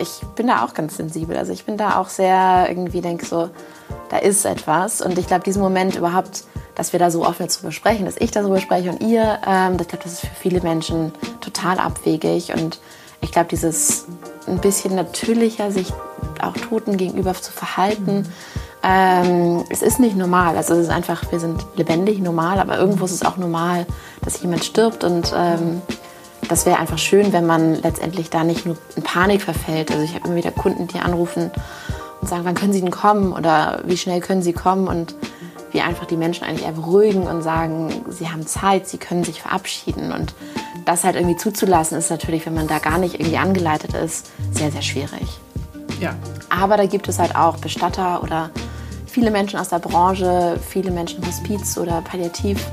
ich bin da auch ganz sensibel. Also ich bin da auch sehr irgendwie denke so, da ist etwas. Und ich glaube, diesen Moment überhaupt, dass wir da so offen drüber sprechen, dass ich darüber spreche und ihr, ähm, ich glaube, das ist für viele Menschen total abwegig. Und ich glaube, dieses ein bisschen natürlicher, sich auch Toten gegenüber zu verhalten, ähm, es ist nicht normal. Also es ist einfach, wir sind lebendig, normal, aber irgendwo ist es auch normal, dass jemand stirbt und ähm, das wäre einfach schön, wenn man letztendlich da nicht nur in Panik verfällt. Also ich habe immer wieder Kunden, die anrufen und sagen, wann können Sie denn kommen oder wie schnell können Sie kommen und wie einfach die Menschen eigentlich eher beruhigen und sagen, sie haben Zeit, sie können sich verabschieden und das halt irgendwie zuzulassen ist natürlich, wenn man da gar nicht irgendwie angeleitet ist, sehr, sehr schwierig. Ja. Aber da gibt es halt auch Bestatter oder viele Menschen aus der Branche, viele Menschen Hospiz oder Palliativ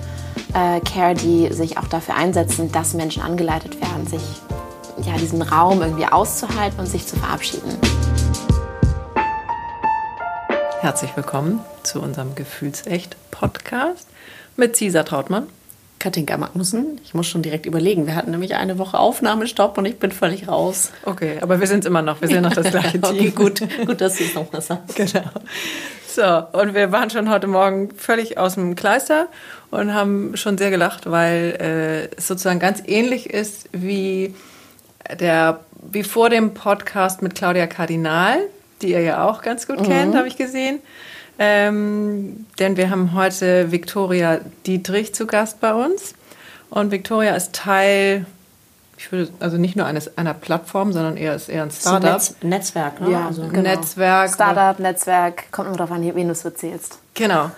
äh, Care, die sich auch dafür einsetzen, dass Menschen angeleitet werden, sich ja, diesen Raum irgendwie auszuhalten und sich zu verabschieden. Herzlich willkommen zu unserem Gefühlsecht-Podcast mit Cesar Trautmann. Katinka Magnussen. Ich muss schon direkt überlegen. Wir hatten nämlich eine Woche Aufnahmestopp und ich bin völlig raus. Okay, aber wir sind immer noch. Wir sind noch das gleiche Team. okay, gut, gut, dass du es nochmal sagst. Genau. So, und wir waren schon heute Morgen völlig aus dem Kleister und haben schon sehr gelacht, weil äh, es sozusagen ganz ähnlich ist wie der wie vor dem Podcast mit Claudia Kardinal, die ihr ja auch ganz gut mhm. kennt, habe ich gesehen. Ähm, denn wir haben heute Viktoria Dietrich zu Gast bei uns. Und Viktoria ist Teil ich würde, also nicht nur eines, einer Plattform, sondern eher ist eher ein Startup. Netz, Netzwerk, ne? Ja, also, genau. Netzwerk. Startup, Netzwerk, kommt immer darauf an, wen du es erzählst. Genau.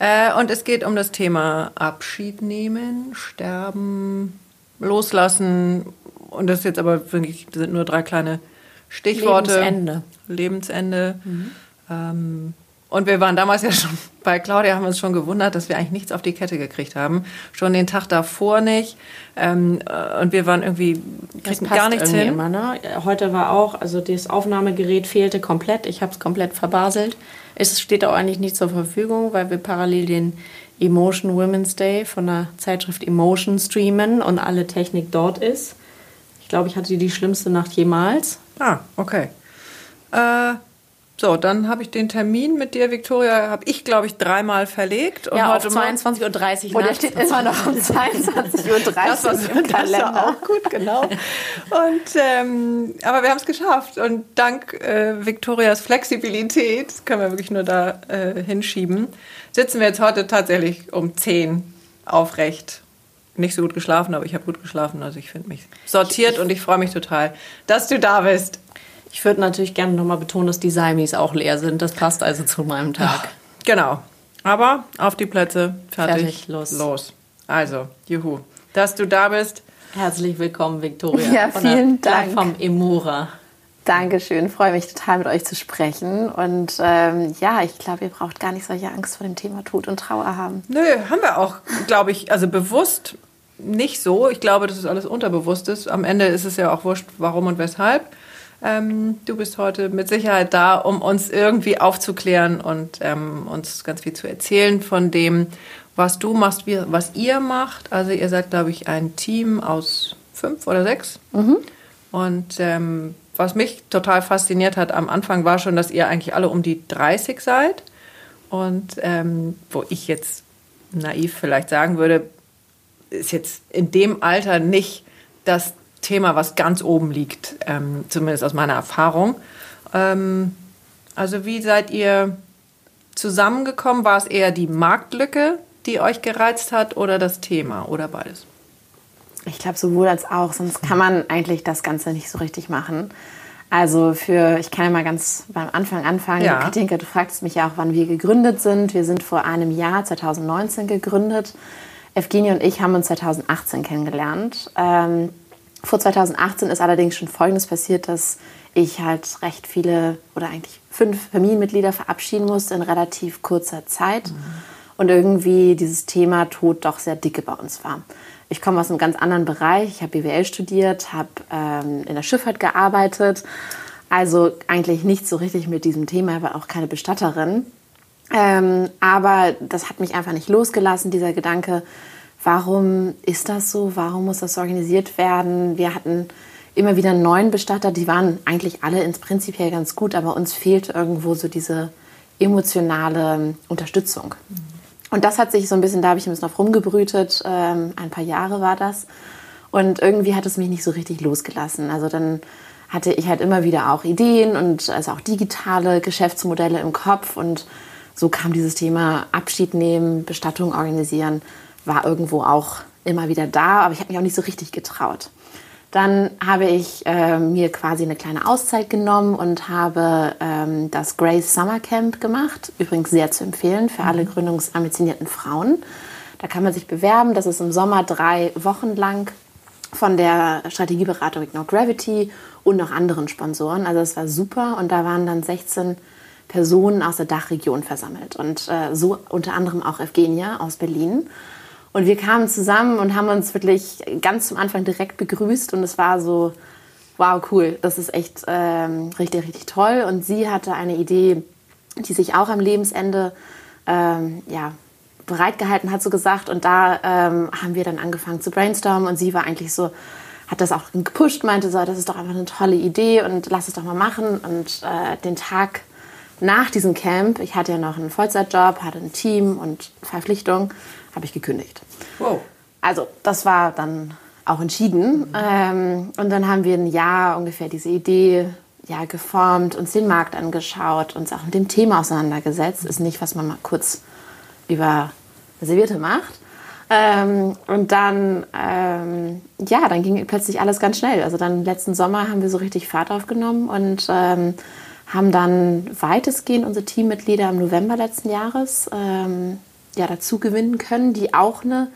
Äh, und es geht um das Thema Abschied nehmen, sterben, loslassen. Und das ist jetzt aber wirklich, sind nur drei kleine Stichworte. Lebensende. Lebensende. Mhm. Ähm, und wir waren damals ja schon bei Claudia, haben uns schon gewundert, dass wir eigentlich nichts auf die Kette gekriegt haben. Schon den Tag davor nicht. Ähm, äh, und wir waren irgendwie, kriegten gar nichts hin. Immer, ne? Heute war auch, also das Aufnahmegerät fehlte komplett. Ich habe es komplett verbaselt. Es steht auch eigentlich nicht zur Verfügung, weil wir parallel den Emotion Women's Day von der Zeitschrift Emotion streamen und alle Technik dort ist. Ich glaube, ich hatte die schlimmste Nacht jemals. Ah, okay. Äh, so, dann habe ich den Termin mit dir, Victoria, habe ich, glaube ich, dreimal verlegt. Und ja, heute auf 22.30 Uhr. Und der steht immer noch um 22.30 Uhr das war so, im Kalender. Das auch gut, genau. Und, ähm, aber wir haben es geschafft. Und dank äh, Victorias Flexibilität, können wir wirklich nur da äh, hinschieben, sitzen wir jetzt heute tatsächlich um 10 aufrecht. Nicht so gut geschlafen, aber ich habe gut geschlafen. Also ich finde mich sortiert und ich freue mich total, dass du da bist. Ich würde natürlich gerne nochmal betonen, dass die Saimis auch leer sind. Das passt also zu meinem Tag. Genau. Aber auf die Plätze, fertig, fertig los. los. Also, juhu. Dass du da bist. Herzlich willkommen, Viktoria. Ja, vielen der, Dank. Vom Emura. Dankeschön, freue mich total mit euch zu sprechen. Und ähm, ja, ich glaube, ihr braucht gar nicht solche Angst vor dem Thema Tod und Trauer haben. Nö, haben wir auch, glaube ich, also bewusst nicht so. Ich glaube, dass es alles unterbewusst ist. Am Ende ist es ja auch wurscht, warum und weshalb. Ähm, du bist heute mit Sicherheit da, um uns irgendwie aufzuklären und ähm, uns ganz viel zu erzählen von dem, was du machst, wie, was ihr macht. Also ihr seid, glaube ich, ein Team aus fünf oder sechs. Mhm. Und ähm, was mich total fasziniert hat am Anfang war schon, dass ihr eigentlich alle um die 30 seid. Und ähm, wo ich jetzt naiv vielleicht sagen würde, ist jetzt in dem Alter nicht das Thema, was ganz oben liegt, ähm, zumindest aus meiner Erfahrung. Ähm, also wie seid ihr zusammengekommen? War es eher die Marktlücke, die euch gereizt hat oder das Thema oder beides? Ich glaube sowohl als auch, sonst kann man eigentlich das Ganze nicht so richtig machen. Also für, ich kann ja mal ganz beim Anfang anfangen. Ja. Katinka, du fragst mich ja auch, wann wir gegründet sind. Wir sind vor einem Jahr, 2019, gegründet. Evgenie und ich haben uns 2018 kennengelernt. Ähm, vor 2018 ist allerdings schon Folgendes passiert, dass ich halt recht viele oder eigentlich fünf Familienmitglieder verabschieden musste in relativ kurzer Zeit. Mhm. Und irgendwie dieses Thema Tod doch sehr dicke bei uns war. Ich komme aus einem ganz anderen Bereich. Ich habe BWL studiert, habe ähm, in der Schifffahrt gearbeitet. Also eigentlich nicht so richtig mit diesem Thema, aber auch keine Bestatterin. Ähm, aber das hat mich einfach nicht losgelassen, dieser Gedanke, warum ist das so? Warum muss das organisiert werden? Wir hatten immer wieder einen neuen Bestatter. Die waren eigentlich alle ins prinzipiell ganz gut, aber uns fehlt irgendwo so diese emotionale Unterstützung. Und das hat sich so ein bisschen, da habe ich ein bisschen drauf rumgebrütet. Ähm, ein paar Jahre war das. Und irgendwie hat es mich nicht so richtig losgelassen. Also dann hatte ich halt immer wieder auch Ideen und also auch digitale Geschäftsmodelle im Kopf. Und so kam dieses Thema Abschied nehmen, Bestattung organisieren, war irgendwo auch immer wieder da, aber ich habe mich auch nicht so richtig getraut. Dann habe ich äh, mir quasi eine kleine Auszeit genommen und habe ähm, das Grace Summer Camp gemacht. Übrigens sehr zu empfehlen für alle mhm. gründungsambitionierten Frauen. Da kann man sich bewerben. Das ist im Sommer drei Wochen lang von der Strategieberatung Ignore Gravity und noch anderen Sponsoren. Also es war super und da waren dann 16 Personen aus der Dachregion versammelt und äh, so unter anderem auch Evgenia aus Berlin. Und wir kamen zusammen und haben uns wirklich ganz zum Anfang direkt begrüßt und es war so, wow, cool, das ist echt ähm, richtig, richtig toll. Und sie hatte eine Idee, die sich auch am Lebensende ähm, ja, bereitgehalten hat, so gesagt. Und da ähm, haben wir dann angefangen zu brainstormen und sie war eigentlich so, hat das auch gepusht, meinte so, das ist doch einfach eine tolle Idee und lass es doch mal machen. Und äh, den Tag nach diesem Camp, ich hatte ja noch einen Vollzeitjob, hatte ein Team und Verpflichtungen, habe ich gekündigt. Wow. Also das war dann auch entschieden. Mhm. Ähm, und dann haben wir ein Jahr ungefähr diese Idee ja, geformt, uns den Markt angeschaut, uns auch mit dem Thema auseinandergesetzt. Ist nicht, was man mal kurz über Servierte macht. Ähm, und dann, ähm, ja, dann ging plötzlich alles ganz schnell. Also dann letzten Sommer haben wir so richtig Fahrt aufgenommen und ähm, haben dann weitestgehend unsere Teammitglieder im November letzten Jahres ähm, ja, dazu gewinnen können, die auch eine,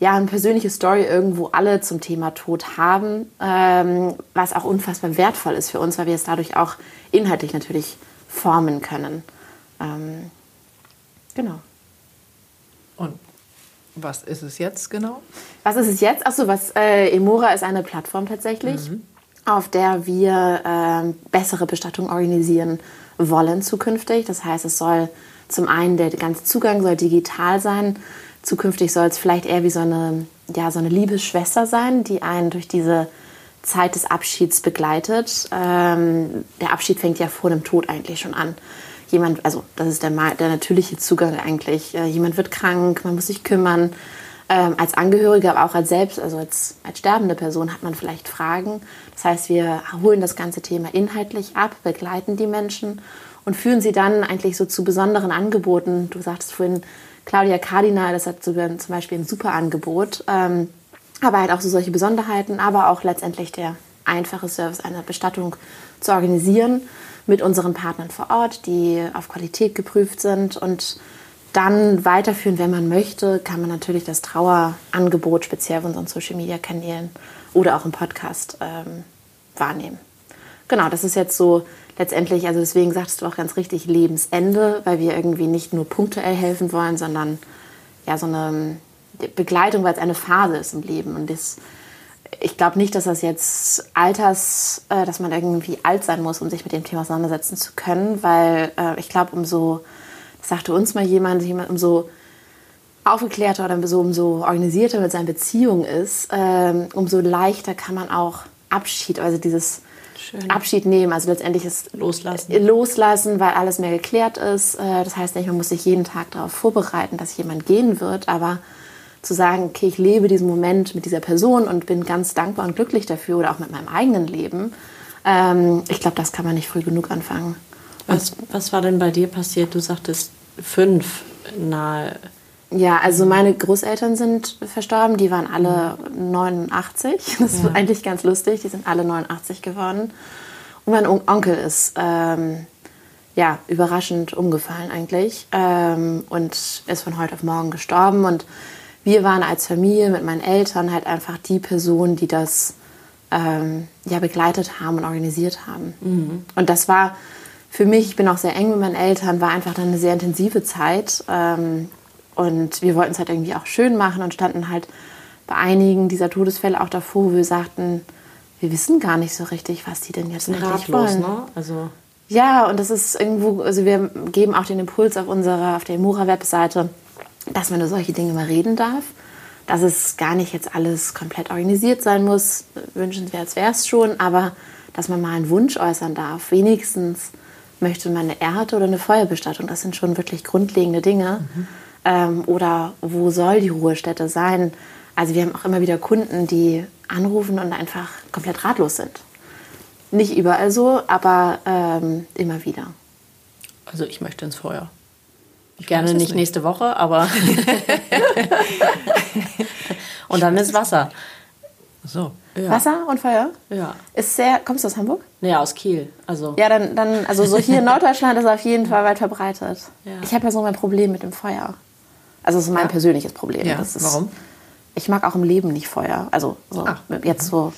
ja, eine persönliche Story irgendwo alle zum Thema Tod haben, ähm, was auch unfassbar wertvoll ist für uns, weil wir es dadurch auch inhaltlich natürlich formen können. Ähm, genau. Und was ist es jetzt genau? Was ist es jetzt? Achso, was äh, Emora ist eine Plattform tatsächlich. Mhm auf der wir äh, bessere Bestattung organisieren wollen zukünftig. Das heißt, es soll zum einen der ganze Zugang soll digital sein. Zukünftig soll es vielleicht eher wie so eine, ja, so eine Liebesschwester sein, die einen durch diese Zeit des Abschieds begleitet. Ähm, der Abschied fängt ja vor dem Tod eigentlich schon an. Jemand, also das ist der, der natürliche Zugang eigentlich. Äh, jemand wird krank, man muss sich kümmern ähm, als Angehörige, aber auch als selbst, also als, als sterbende Person hat man vielleicht Fragen. Das heißt, wir holen das ganze Thema inhaltlich ab, begleiten die Menschen und führen sie dann eigentlich so zu besonderen Angeboten. Du sagtest vorhin, Claudia Cardinal, das hat zum Beispiel ein super Angebot, ähm, aber halt auch so solche Besonderheiten, aber auch letztendlich der einfache Service einer Bestattung zu organisieren mit unseren Partnern vor Ort, die auf Qualität geprüft sind und dann weiterführen, wenn man möchte, kann man natürlich das Trauerangebot speziell auf unseren Social Media Kanälen oder auch im Podcast ähm, wahrnehmen. Genau, das ist jetzt so letztendlich, also deswegen sagst du auch ganz richtig, Lebensende, weil wir irgendwie nicht nur punktuell helfen wollen, sondern ja so eine Begleitung, weil es eine Phase ist im Leben. Und das, ich glaube nicht, dass das jetzt Alters, äh, dass man irgendwie alt sein muss, um sich mit dem Thema auseinandersetzen zu können, weil äh, ich glaube, umso sagte uns mal jemand, jemand umso aufgeklärter oder so, umso organisierter mit seinen Beziehungen ist, ähm, umso leichter kann man auch Abschied, also dieses Schön. Abschied nehmen, also letztendlich ist loslassen. loslassen, weil alles mehr geklärt ist. Äh, das heißt nicht, man muss sich jeden Tag darauf vorbereiten, dass jemand gehen wird, aber zu sagen, okay, ich lebe diesen Moment mit dieser Person und bin ganz dankbar und glücklich dafür oder auch mit meinem eigenen Leben, ähm, ich glaube, das kann man nicht früh genug anfangen. Was, was war denn bei dir passiert? Du sagtest fünf nahe. Ja, also meine Großeltern sind verstorben, die waren alle 89. Das ist eigentlich ganz lustig, die sind alle 89 geworden. Und mein Onkel ist ähm, ja, überraschend umgefallen eigentlich ähm, und ist von heute auf morgen gestorben. Und wir waren als Familie mit meinen Eltern halt einfach die Personen, die das ähm, ja, begleitet haben und organisiert haben. Mhm. Und das war für mich, ich bin auch sehr eng mit meinen Eltern, war einfach dann eine sehr intensive Zeit. Ähm, und wir wollten es halt irgendwie auch schön machen und standen halt bei einigen dieser Todesfälle auch davor, wo wir sagten, wir wissen gar nicht so richtig, was die denn jetzt eigentlich ratlos, wollen. Ne? Also ja, und das ist irgendwo, also wir geben auch den Impuls auf unserer, auf der Emura-Webseite, dass man über solche Dinge mal reden darf. dass es gar nicht jetzt alles komplett organisiert sein muss. Wünschenswert wäre es schon, aber dass man mal einen Wunsch äußern darf. Wenigstens möchte man eine Erde- oder eine Feuerbestattung. Das sind schon wirklich grundlegende Dinge. Mhm. Ähm, oder wo soll die Ruhestätte sein? Also wir haben auch immer wieder Kunden, die anrufen und einfach komplett ratlos sind. Nicht überall so, aber ähm, immer wieder. Also ich möchte ins Feuer. Ich Gerne nicht, nicht nächste Woche, aber. und dann ist Wasser. So. Ja. Wasser und Feuer? Ja. Ist sehr. Kommst du aus Hamburg? Ja, aus Kiel. Also. Ja, dann, dann also so hier in Norddeutschland ist auf jeden Fall weit verbreitet. Ja. Ich habe ja so mein Problem mit dem Feuer. Also das ist mein ja. persönliches Problem. Ja. Ist, Warum? Ich mag auch im Leben nicht Feuer. Also so Ach. jetzt so.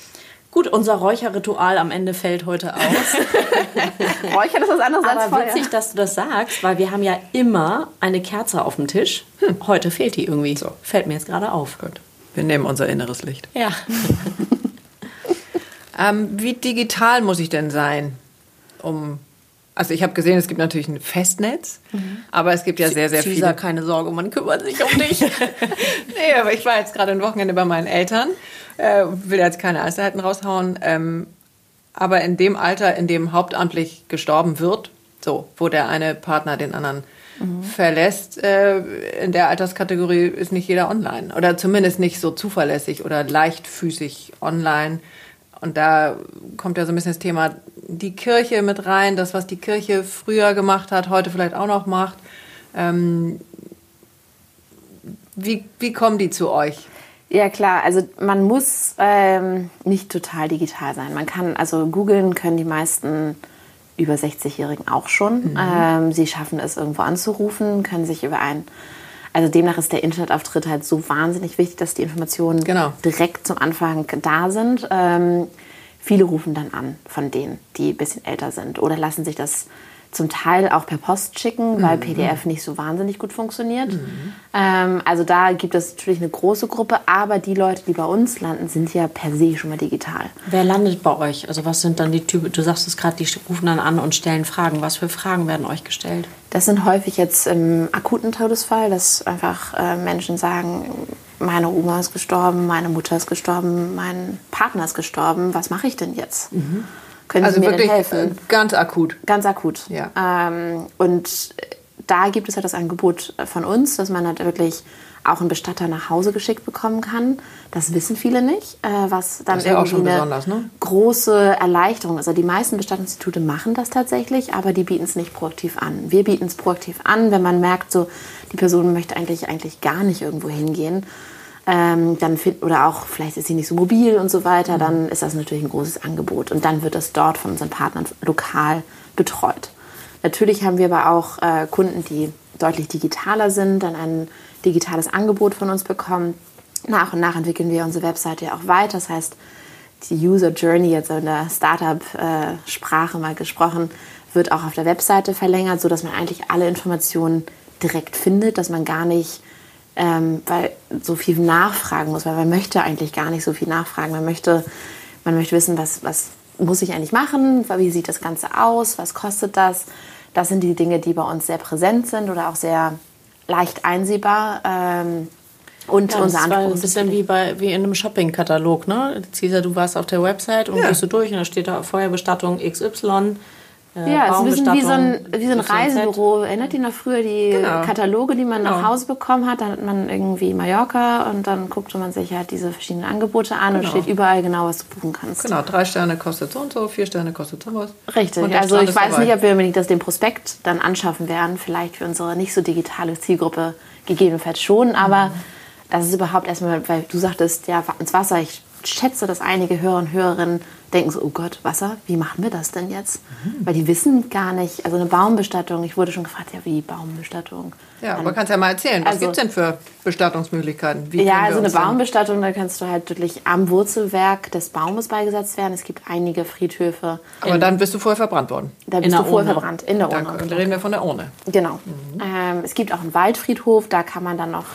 Gut, unser Räucherritual am Ende fällt heute aus. Räuchern ist was anderes Aber als Feuer. witzig, dass du das sagst, weil wir haben ja immer eine Kerze auf dem Tisch. Hm. Heute fehlt die irgendwie. So. Fällt mir jetzt gerade auf. Gut. Wir nehmen unser inneres Licht. Ja. ähm, wie digital muss ich denn sein, um also ich habe gesehen, es gibt natürlich ein Festnetz, mhm. aber es gibt ja sehr, sehr Cesar, viele. keine Sorge, man kümmert sich um dich. nee, aber ich war jetzt gerade ein Wochenende bei meinen Eltern, äh, will jetzt keine Einzelheiten raushauen, ähm, aber in dem Alter, in dem hauptamtlich gestorben wird, so, wo der eine Partner den anderen mhm. verlässt, äh, in der Alterskategorie ist nicht jeder online oder zumindest nicht so zuverlässig oder leichtfüßig online. Und da kommt ja so ein bisschen das Thema die Kirche mit rein, das, was die Kirche früher gemacht hat, heute vielleicht auch noch macht. Ähm, wie, wie kommen die zu euch? Ja klar, also man muss ähm, nicht total digital sein. Man kann, also googeln können die meisten über 60-Jährigen auch schon. Mhm. Ähm, sie schaffen es irgendwo anzurufen, können sich über ein also demnach ist der Internetauftritt halt so wahnsinnig wichtig, dass die Informationen genau. direkt zum Anfang da sind. Ähm, viele rufen dann an von denen, die ein bisschen älter sind oder lassen sich das zum Teil auch per Post schicken, weil mhm. PDF nicht so wahnsinnig gut funktioniert. Mhm. Ähm, also da gibt es natürlich eine große Gruppe, aber die Leute, die bei uns landen, sind ja per se schon mal digital. Wer landet bei euch? Also was sind dann die Typen? Du sagst es gerade, die rufen dann an und stellen Fragen. Was für Fragen werden euch gestellt? Das sind häufig jetzt im akuten Todesfall, dass einfach äh, Menschen sagen, meine Oma ist gestorben, meine Mutter ist gestorben, mein Partner ist gestorben, was mache ich denn jetzt? Mhm. Können also Sie mir wirklich denn helfen? Ganz akut. Ganz akut. Ja. Ähm, und da gibt es ja das Angebot von uns, dass man halt wirklich auch einen Bestatter nach Hause geschickt bekommen kann. Das wissen viele nicht, äh, was dann das ist irgendwie ja eine ne? große Erleichterung ist. Also die meisten Bestattungsinstitute machen das tatsächlich, aber die bieten es nicht proaktiv an. Wir bieten es proaktiv an, wenn man merkt, so die Person möchte eigentlich eigentlich gar nicht irgendwo hingehen ähm, dann find, oder auch vielleicht ist sie nicht so mobil und so weiter, dann ist das natürlich ein großes Angebot. Und dann wird das dort von unseren Partnern lokal betreut. Natürlich haben wir aber auch äh, Kunden, die deutlich digitaler sind, dann ein digitales Angebot von uns bekommen. Nach und nach entwickeln wir unsere Webseite ja auch weiter. Das heißt, die User Journey, jetzt in der Startup-Sprache mal gesprochen, wird auch auf der Webseite verlängert, sodass man eigentlich alle Informationen direkt findet, dass man gar nicht ähm, weil so viel nachfragen muss, weil man möchte eigentlich gar nicht so viel nachfragen. Man möchte, man möchte wissen, was, was muss ich eigentlich machen, wie sieht das Ganze aus, was kostet das. Das sind die Dinge, die bei uns sehr präsent sind oder auch sehr leicht einsehbar. Ähm, und ja, unser Anspruch ist ein bisschen wie, bei, wie in einem Shopping-Katalog. Ne? Cesar, du warst auf der Website und ja. gehst du durch und da steht da Feuerbestattung XY äh, ja, es ist ein bisschen wie so ein, wie so ein Reisebüro. Erinnert ihr noch früher die genau. Kataloge, die man genau. nach Hause bekommen hat? Dann hat man irgendwie Mallorca und dann guckte man sich halt diese verschiedenen Angebote an genau. und steht überall genau, was du buchen kannst. Genau, drei Sterne kostet so und so, vier Sterne kostet so was. Richtig, also ich weiß dabei. nicht, ob wir unbedingt das den Prospekt dann anschaffen werden. Vielleicht für unsere nicht so digitale Zielgruppe gegebenenfalls schon, aber mhm. das ist überhaupt erstmal, weil du sagtest, ja, ins Wasser, ich schätze, dass einige Hörer und Hörerinnen denken so, oh Gott, Wasser, wie machen wir das denn jetzt? Mhm. Weil die wissen gar nicht, also eine Baumbestattung, ich wurde schon gefragt, ja, wie Baumbestattung? Ja, aber kannst ja mal erzählen, was also, gibt es denn für Bestattungsmöglichkeiten? Wie ja, also eine Baumbestattung, da kannst du halt wirklich am Wurzelwerk des Baumes beigesetzt werden. Es gibt einige Friedhöfe. Aber dann bist du vorher verbrannt worden? Da bist du vorher verbrannt, in der Urne. Da reden wir von der Urne. Genau. Mhm. Ähm, es gibt auch einen Waldfriedhof, da kann man dann noch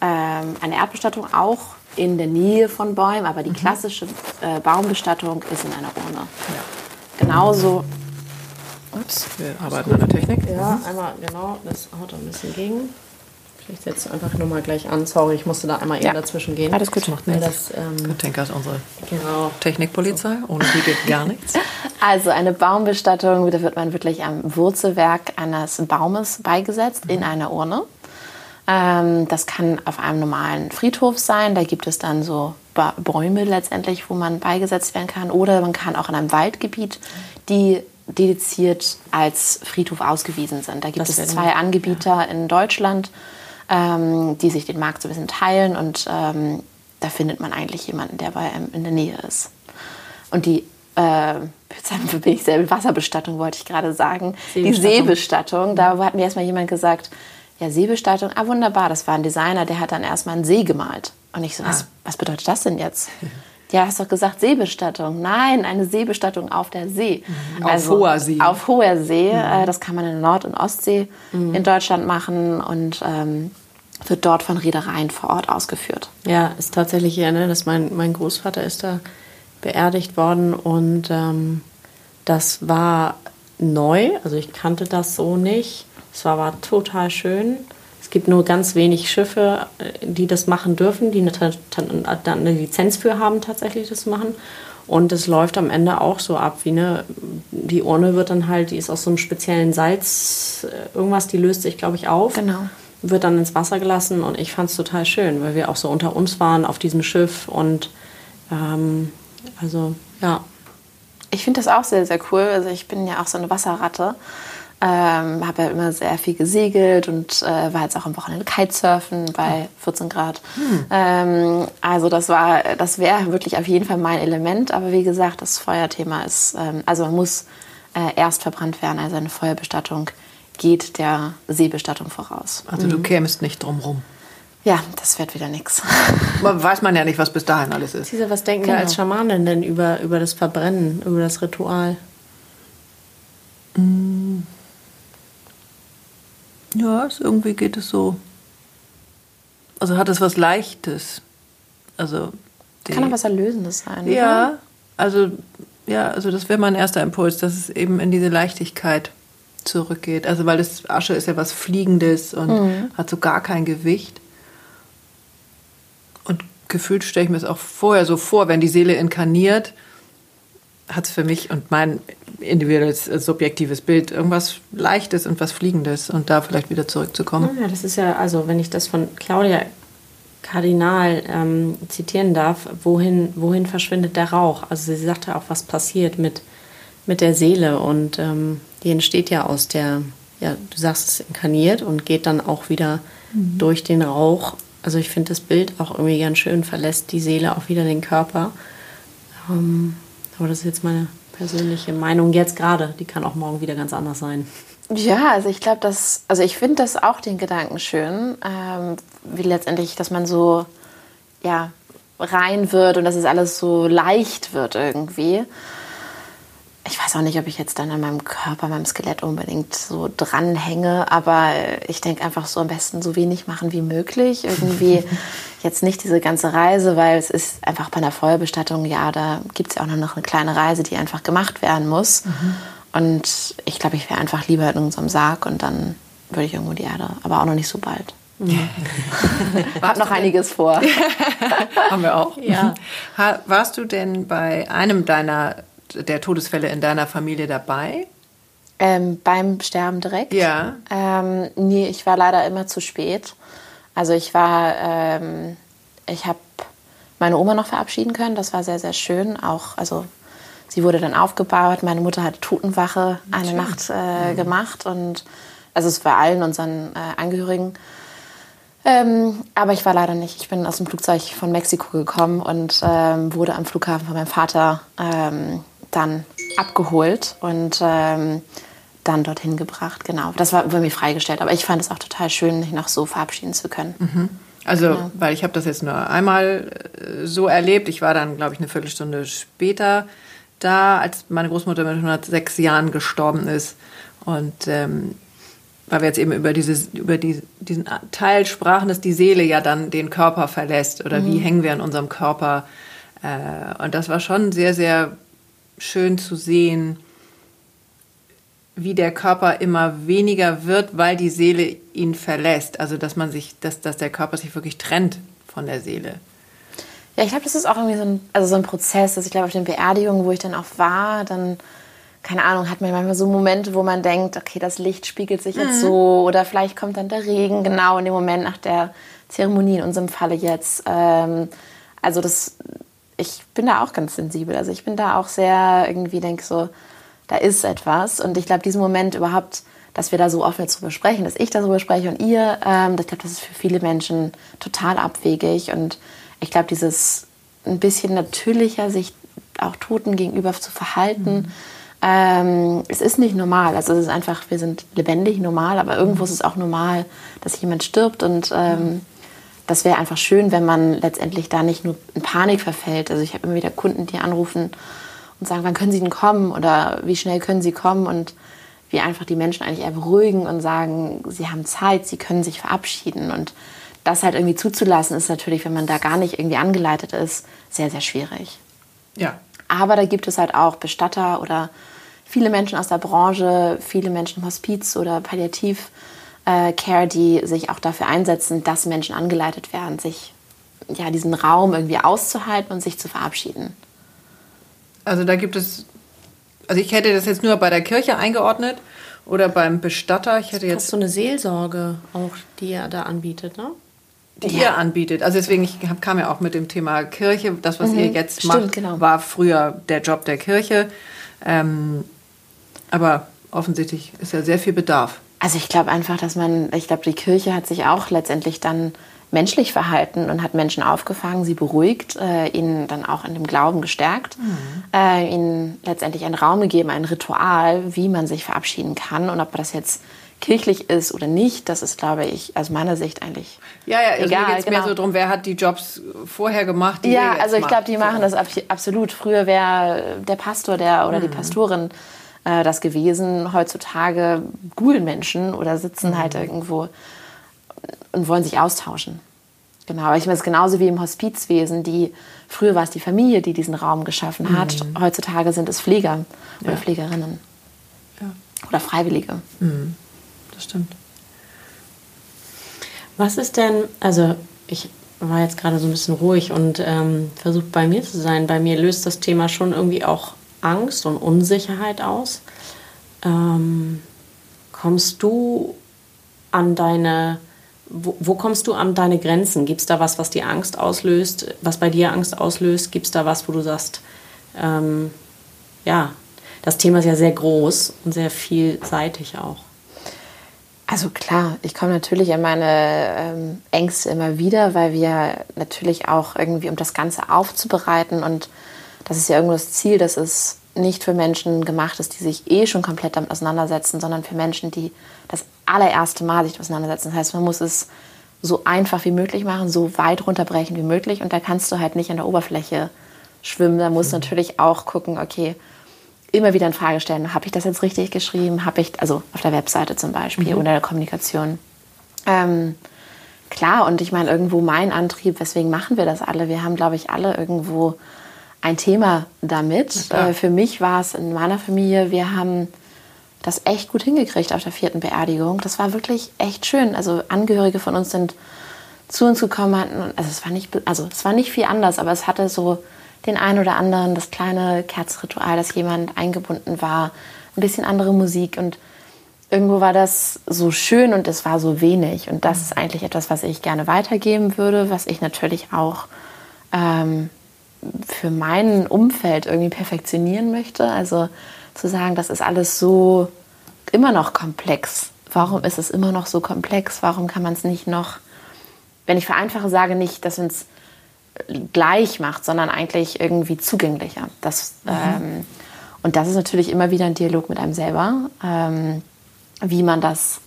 ähm, eine Erdbestattung auch in der Nähe von Bäumen, aber die mhm. klassische äh, Baumbestattung ist in einer Urne. Ja. Genauso. Ups, wir arbeiten an der Technik. Ja, mhm. einmal, genau, das haut ein bisschen gegen. Vielleicht setzt du einfach nur mal gleich an. Sorry, ich musste da einmal eben Ja. dazwischen gehen. Alles gut. Weil das, ähm, Katinka ist unsere genau. Technikpolizei. Ohne die geht gar nichts. Also eine Baumbestattung, da wird man wirklich am Wurzelwerk eines Baumes beigesetzt in einer Urne. Ähm, das kann auf einem normalen Friedhof sein. Da gibt es dann so Ba- Bäume letztendlich, wo man beigesetzt werden kann. Oder man kann auch in einem Waldgebiet, die dediziert als Friedhof ausgewiesen sind. Da gibt Das es zwei Angebieter in Deutschland, ähm, die sich den Markt so ein bisschen teilen. Und ähm, da findet man eigentlich jemanden, der bei einem in der Nähe ist. Und die äh, jetzt bin ich selber Wasserbestattung, wollte ich gerade sagen. Die Seebestattung. Seebestattung, da hat mir erstmal jemand gesagt, ja, Seebestattung, ah, wunderbar, das war ein Designer, der hat dann erstmal einen See gemalt. Und ich so, was, was bedeutet das denn jetzt? Ja, hast doch gesagt Seebestattung. Nein, eine Seebestattung auf der See. Auf hoher See. Auf hoher See. Äh, das kann man in der Nord- und Ostsee in Deutschland machen und ähm, wird dort von Reedereien vor Ort ausgeführt. Ja, ist tatsächlich ja, ne, dass mein, mein Großvater ist da beerdigt worden und ähm, das war neu, also ich kannte das so nicht. Es war aber total schön. Es gibt nur ganz wenig Schiffe, äh, die das machen dürfen, die eine, eine Lizenz für haben, tatsächlich das zu machen. Und es läuft am Ende auch so ab, wie eine, die Urne wird dann halt, die ist aus so einem speziellen Salz, äh, irgendwas, die löst sich, glaube ich, auf Genau. wird dann ins Wasser gelassen und ich fand es total schön, weil wir auch so unter uns waren auf diesem Schiff und ähm, also ja, Ich finde das auch sehr, sehr cool. Also ich bin ja auch so eine Wasserratte. Ähm, habe ja immer sehr viel gesegelt und äh, war jetzt auch am Wochenende Kitesurfen bei 14 Grad. Ähm, also das war, das wäre wirklich auf jeden Fall mein Element. Aber wie gesagt, das Feuerthema ist, ähm, also man muss äh, erst verbrannt werden. Also eine Feuerbestattung geht der Seebestattung voraus. Also du kämst nicht drum rum. Ja, das wird wieder nichts. Weiß man ja nicht, was bis dahin alles ist. Diese, was denken Genau. wir als Schamanen denn über, über das Verbrennen, über das Ritual? Ja, es, irgendwie geht es so. Also hat es was Leichtes. Also Kann auch was Erlösendes sein. oder? Ja, also ja, also das wäre mein erster Impuls, dass es eben in diese Leichtigkeit zurückgeht. Also weil das Asche ist ja was Fliegendes und hat so gar kein Gewicht. Und gefühlt stelle ich mir es auch vorher so vor, wenn die Seele inkarniert, hat es für mich und mein individuelles äh, subjektives Bild irgendwas Leichtes und was Fliegendes und da vielleicht wieder zurückzukommen. Ja, das ist ja, also wenn ich das von Claudia Kardinal ähm, zitieren darf, wohin, wohin verschwindet der Rauch? Also sie sagte auch, was passiert mit, mit der Seele und ähm, die entsteht ja aus der, ja, du sagst es inkarniert und geht dann auch wieder durch den Rauch. Also ich finde das Bild auch irgendwie ganz schön, verlässt die Seele auch wieder den Körper. Ähm, aber das ist jetzt meine persönliche Meinung jetzt gerade. Die kann auch morgen wieder ganz anders sein. Ja, also ich glaube, dass, also ich finde das auch den Gedanken schön, ähm, wie letztendlich, dass man so, ja, rein wird und dass es alles so leicht wird irgendwie. Ich weiß auch nicht, ob ich jetzt dann an meinem Körper, meinem Skelett unbedingt so dranhänge, aber ich denke einfach so am besten so wenig machen wie möglich. Irgendwie jetzt nicht diese ganze Reise, weil es ist einfach bei einer Feuerbestattung, ja, da gibt es ja auch noch eine kleine Reise, die einfach gemacht werden muss. Und ich glaube, ich wäre einfach lieber in unserem Sarg und dann würde ich irgendwo die Erde, aber auch noch nicht so bald. Hab noch einiges vor. Haben wir auch. Ja. Warst du denn bei einem deiner der Todesfälle in deiner Familie dabei? Ähm, beim Sterben direkt? Ja. Ähm, nee, ich war leider immer zu spät. Also ich war, ähm, ich habe meine Oma noch verabschieden können. Das war sehr, sehr schön. Auch, also sie wurde dann aufgebaut. Meine Mutter hat Totenwache eine Nacht äh, gemacht und also es war allen unseren äh, Angehörigen. Ähm, aber ich war leider nicht. Ich bin aus dem Flugzeug von Mexiko gekommen und ähm, wurde am Flughafen von meinem Vater ähm, dann abgeholt und ähm, dann dorthin gebracht. Genau, das war über mich freigestellt. Aber ich fand es auch total schön, mich noch so verabschieden zu können. Also, weil ich habe das jetzt nur einmal äh, so erlebt. Ich war dann, glaube ich, eine Viertelstunde später da, als meine Großmutter mit 106 Jahren gestorben ist. Und ähm, weil wir jetzt eben über, dieses, über die, diesen Teil sprachen, dass die Seele ja dann den Körper verlässt oder wie hängen wir an unserem Körper. Äh, und das war schon sehr, sehr schön zu sehen, wie der Körper immer weniger wird, weil die Seele ihn verlässt. Also dass man sich, dass, dass der Körper sich wirklich trennt von der Seele. Ja, ich glaube, das ist auch irgendwie so ein, also so ein Prozess. Also ich glaube, auf den Beerdigungen, wo ich dann auch war, dann, keine Ahnung, hat man manchmal so Momente, wo man denkt, okay, das Licht spiegelt sich jetzt mhm. so oder vielleicht kommt dann der Regen genau in dem Moment nach der Zeremonie, in unserem Falle jetzt. Ähm, also das, ich bin da auch ganz sensibel. Also ich bin da auch sehr irgendwie, denke so, da ist etwas. Und ich glaube, diesen Moment überhaupt, dass wir da so offen jetzt drüber sprechen, dass ich darüber spreche und ihr, ähm, ich glaube, das ist für viele Menschen total abwegig. Und ich glaube, dieses ein bisschen natürlicher sich auch Toten gegenüber zu verhalten, mhm. ähm, es ist nicht normal. Also es ist einfach, wir sind lebendig normal, aber irgendwo ist es auch normal, dass jemand stirbt und ähm, das wäre einfach schön, wenn man letztendlich da nicht nur in Panik verfällt. Also ich habe immer wieder Kunden, die anrufen und sagen, wann können Sie denn kommen oder wie schnell können Sie kommen und wir einfach die Menschen eigentlich eher beruhigen und sagen, sie haben Zeit, sie können sich verabschieden und das halt irgendwie zuzulassen ist natürlich, wenn man da gar nicht irgendwie angeleitet ist, sehr, sehr schwierig. Ja. Aber da gibt es halt auch Bestatter oder viele Menschen aus der Branche, viele Menschen im Hospiz oder Palliativ äh, Care, die sich auch dafür einsetzen, dass Menschen angeleitet werden, sich ja, diesen Raum irgendwie auszuhalten und sich zu verabschieden. Also da gibt es, also ich hätte das jetzt nur bei der Kirche eingeordnet oder beim Bestatter. Ich hätte jetzt so eine Seelsorge auch, die er da anbietet, ne? Die ja. ihr anbietet. Also deswegen, ich kam ja auch mit dem Thema Kirche. Das, was mhm. ihr jetzt Stimmt, macht, genau. war früher der Job der Kirche. Ähm, aber offensichtlich ist ja sehr viel Bedarf. Also ich glaube einfach, dass man, ich glaube, die Kirche hat sich auch letztendlich dann menschlich verhalten und hat Menschen aufgefangen, sie beruhigt, äh, ihnen dann auch in dem Glauben gestärkt, mhm. äh, ihnen letztendlich einen Raum gegeben, ein Ritual, wie man sich verabschieden kann. Und ob das jetzt kirchlich ist oder nicht, das ist, glaube ich, aus meiner Sicht eigentlich ja, ja, also egal. Mir geht genau. mehr so darum, wer hat die Jobs vorher gemacht, die Ja, also ich glaube, die machen das absolut. Früher wäre der Pastor der oder mhm. die Pastorin äh, das gewesen. Heutzutage googeln Menschen oder sitzen mhm. halt irgendwo und wollen sich austauschen. Genau, ich meine, es ist genauso wie im Hospizwesen. Die, früher war es die Familie, die diesen Raum geschaffen hat. Mhm. Heutzutage sind es Pfleger oder ja. Pflegerinnen. Ja. Oder Freiwillige. Mhm. Das stimmt. Was ist denn, also ich war jetzt gerade so ein bisschen ruhig und ähm, versucht bei mir zu sein. Bei mir löst das Thema schon irgendwie auch Angst und Unsicherheit aus. Ähm, kommst du an deine wo, wo, kommst du an deine Grenzen? Gibt es da was, was dir Angst auslöst, was bei dir Angst auslöst? Gibt es da was, wo du sagst, ähm, ja, das Thema ist ja sehr groß und sehr vielseitig auch. Also klar, ich komme natürlich an meine ähm, Ängste immer wieder, weil wir natürlich auch irgendwie, um das Ganze aufzubereiten und das ist ja irgendwo das Ziel, dass es nicht für Menschen gemacht ist, die sich eh schon komplett damit auseinandersetzen, sondern für Menschen, die das allererste Mal sich auseinandersetzen. Das heißt, man muss es so einfach wie möglich machen, so weit runterbrechen wie möglich. Und da kannst du halt nicht an der Oberfläche schwimmen. Da musst du natürlich auch gucken, okay, immer wieder in Frage stellen, habe ich das jetzt richtig geschrieben? Habe ich, also auf der Webseite zum Beispiel mhm. oder der Kommunikation. Ähm, klar, und ich meine, irgendwo mein Antrieb, weswegen machen wir das alle? Wir haben, glaube ich, alle irgendwo ein Thema damit. Äh, für mich war es in meiner Familie, wir haben das echt gut hingekriegt auf der vierten Beerdigung. Das war wirklich echt schön. Also Angehörige von uns sind zu uns gekommen, also es war nicht, also es war nicht viel anders, aber es hatte so den einen oder anderen, das kleine Kerzritual, dass jemand eingebunden war, ein bisschen andere Musik und irgendwo war das so schön und es war so wenig. Und das ist eigentlich etwas, was ich gerne weitergeben würde, was ich natürlich auch ähm, für mein Umfeld irgendwie perfektionieren möchte. Also zu sagen, das ist alles so immer noch komplex. Warum ist es immer noch so komplex? Warum kann man es nicht noch, wenn ich vereinfache, sage nicht, dass man es gleich macht, sondern eigentlich irgendwie zugänglicher. Das, mhm. ähm, und das ist natürlich immer wieder ein Dialog mit einem selber, ähm, wie man das,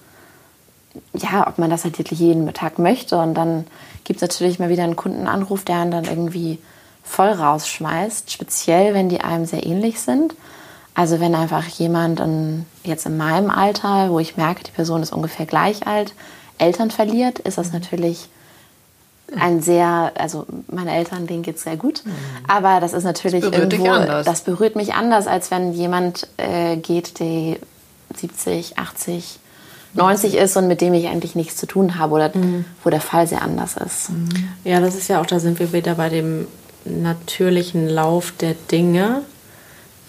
ja, ob man das halt jeden Tag möchte. Und dann gibt es natürlich mal wieder einen Kundenanruf, der dann irgendwie voll rausschmeißt, speziell wenn die einem sehr ähnlich sind. Also wenn einfach jemand in, jetzt in meinem Alter, wo ich merke, die Person ist ungefähr gleich alt, Eltern verliert, ist das natürlich ein sehr, also meine Eltern, denen geht es sehr gut, mhm. aber das ist natürlich das berührt irgendwo, das berührt mich anders, als wenn jemand äh, geht, die 70, 80, 90 ist und mit dem ich eigentlich nichts zu tun habe oder mhm. wo der Fall sehr anders ist. Ja, das ist ja auch, da sind wir wieder bei dem natürlichen Lauf der Dinge.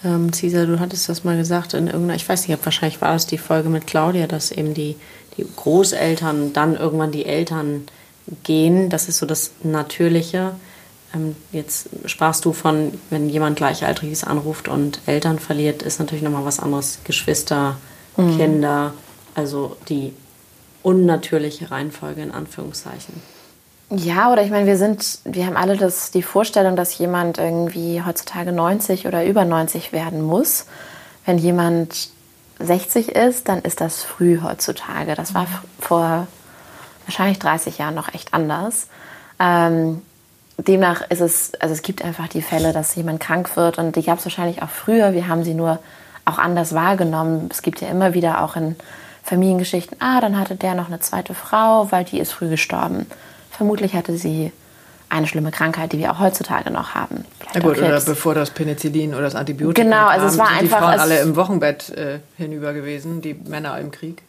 Ähm, Cesar, du hattest das mal gesagt in irgendeiner, ich weiß nicht, wahrscheinlich war das die Folge mit Claudia, dass eben die, die Großeltern dann irgendwann die Eltern gehen. Das ist so das Natürliche. Ähm, jetzt sprachst du von, wenn jemand Gleichaltriges anruft und Eltern verliert, ist natürlich nochmal was anderes. Geschwister, mhm. Kinder, also die unnatürliche Reihenfolge in Anführungszeichen. Ja, oder ich meine, wir sind, wir haben alle das, die Vorstellung, dass jemand irgendwie heutzutage 90 oder über 90 werden muss. Wenn jemand 60 ist, dann ist das früh heutzutage. Das war vor wahrscheinlich 30 Jahren noch echt anders. Ähm, demnach ist es, also es gibt einfach die Fälle, dass jemand krank wird und die gab es wahrscheinlich auch früher. Wir haben sie nur auch anders wahrgenommen. Es gibt ja immer wieder auch in Familiengeschichten, ah, dann hatte der noch eine zweite Frau, weil die ist früh gestorben. Vermutlich hatte sie eine schlimme Krankheit, die wir auch heutzutage noch haben. ja gut, oder bevor das Penicillin oder das Antibiotikum genau, also es war sind einfach, die Frauen alle im Wochenbett äh, hinüber gewesen, die Männer im Krieg.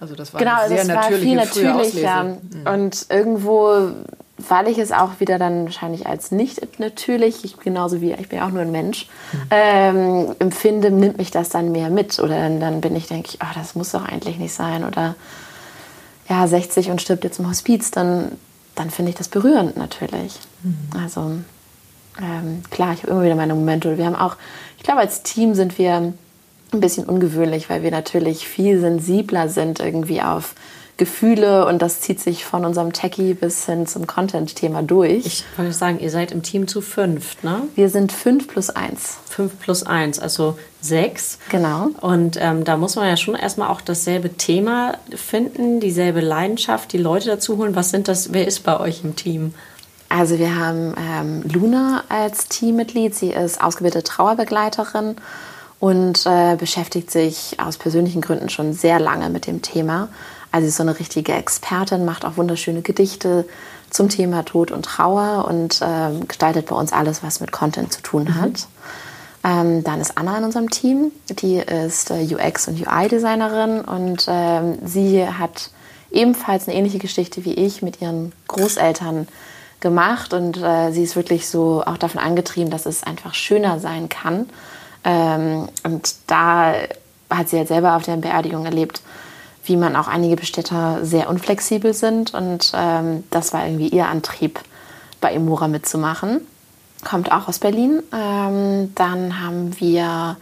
Also das war genau, eine sehr also war viel natürlicher. Mhm. Und irgendwo, weil ich es auch wieder dann wahrscheinlich als nicht natürlich, ich, genauso wie ich bin ja auch nur ein Mensch, mhm. ähm, empfinde, nimmt mich das dann mehr mit. Oder dann, dann bin ich, denke ich, oh, das muss doch eigentlich nicht sein. Oder ja, 60 und stirbt jetzt im Hospiz, dann dann finde ich das berührend natürlich. Mhm. Also ähm, klar, ich habe immer wieder meine Momente. Wir haben auch, ich glaube, als Team sind wir ein bisschen ungewöhnlich, weil wir natürlich viel sensibler sind irgendwie auf Gefühle und das zieht sich von unserem Techie bis hin zum Content-Thema durch. Ich wollte sagen, ihr seid im Team zu fünf, ne? Wir sind fünf plus eins. Fünf plus eins, also sechs. Genau. Und ähm, da muss man ja schon erstmal auch dasselbe Thema finden, dieselbe Leidenschaft, die Leute dazu holen. Was sind das, wer ist bei euch im Team? Also wir haben ähm, Luna als Teammitglied. Sie ist ausgebildete Trauerbegleiterin und äh, beschäftigt sich aus persönlichen Gründen schon sehr lange mit dem Thema. Also sie ist so eine richtige Expertin, macht auch wunderschöne Gedichte zum Thema Tod und Trauer und ähm, gestaltet bei uns alles, was mit Content zu tun hat. Mhm. Ähm, dann ist Anna in unserem Team. Die ist äh, UX- und UI-Designerin und ähm, sie hat ebenfalls eine ähnliche Geschichte wie ich mit ihren Großeltern gemacht und äh, sie ist wirklich so auch davon angetrieben, dass es einfach schöner sein kann. Ähm, und da hat sie halt selber auf der Beerdigung erlebt, wie man auch einige Bestätter sehr unflexibel sind. Und ähm, das war irgendwie ihr Antrieb, bei Emura mitzumachen. Kommt auch aus Berlin. Ähm, dann haben wir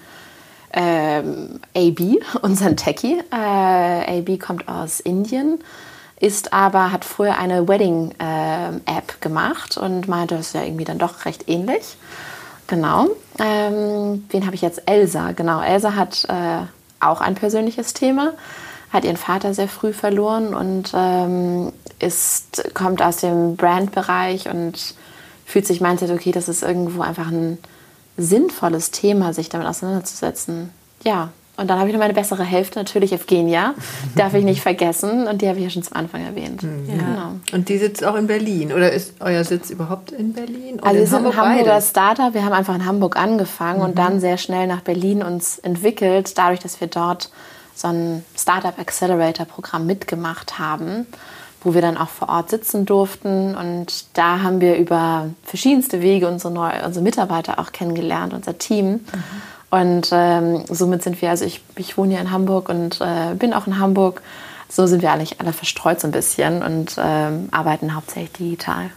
ähm, AB, unseren Techie. Äh, AB kommt aus Indien, ist aber, hat früher eine Wedding-App äh, gemacht und meinte, das ist ja irgendwie dann doch recht ähnlich. Genau. Ähm, wen habe ich jetzt? Elsa. Genau, Elsa hat äh, auch ein persönliches Thema hat ihren Vater sehr früh verloren und ähm, ist, kommt aus dem Brandbereich und fühlt sich, meint, okay, das ist irgendwo einfach ein sinnvolles Thema, sich damit auseinanderzusetzen. Ja, und dann habe ich noch meine bessere Hälfte, natürlich Evgenia, darf ich nicht vergessen. Und die habe ich ja schon zum Anfang erwähnt. Mhm. Ja. Genau. Und die sitzt auch in Berlin. Oder ist euer Sitz überhaupt in Berlin? also wir sind ein Hamburger beide? Startup. Wir haben einfach in Hamburg angefangen mhm. und dann sehr schnell nach Berlin uns entwickelt, dadurch, dass wir dort so ein Startup Accelerator Programm mitgemacht haben, wo wir dann auch vor Ort sitzen durften. Und da haben wir über verschiedenste Wege unsere, neue, unsere Mitarbeiter auch kennengelernt, unser Team. Mhm. Und ähm, somit sind wir, also ich, ich wohne hier in Hamburg und äh, bin auch in Hamburg. So sind wir eigentlich alle verstreut so ein bisschen und ähm, arbeiten hauptsächlich digital.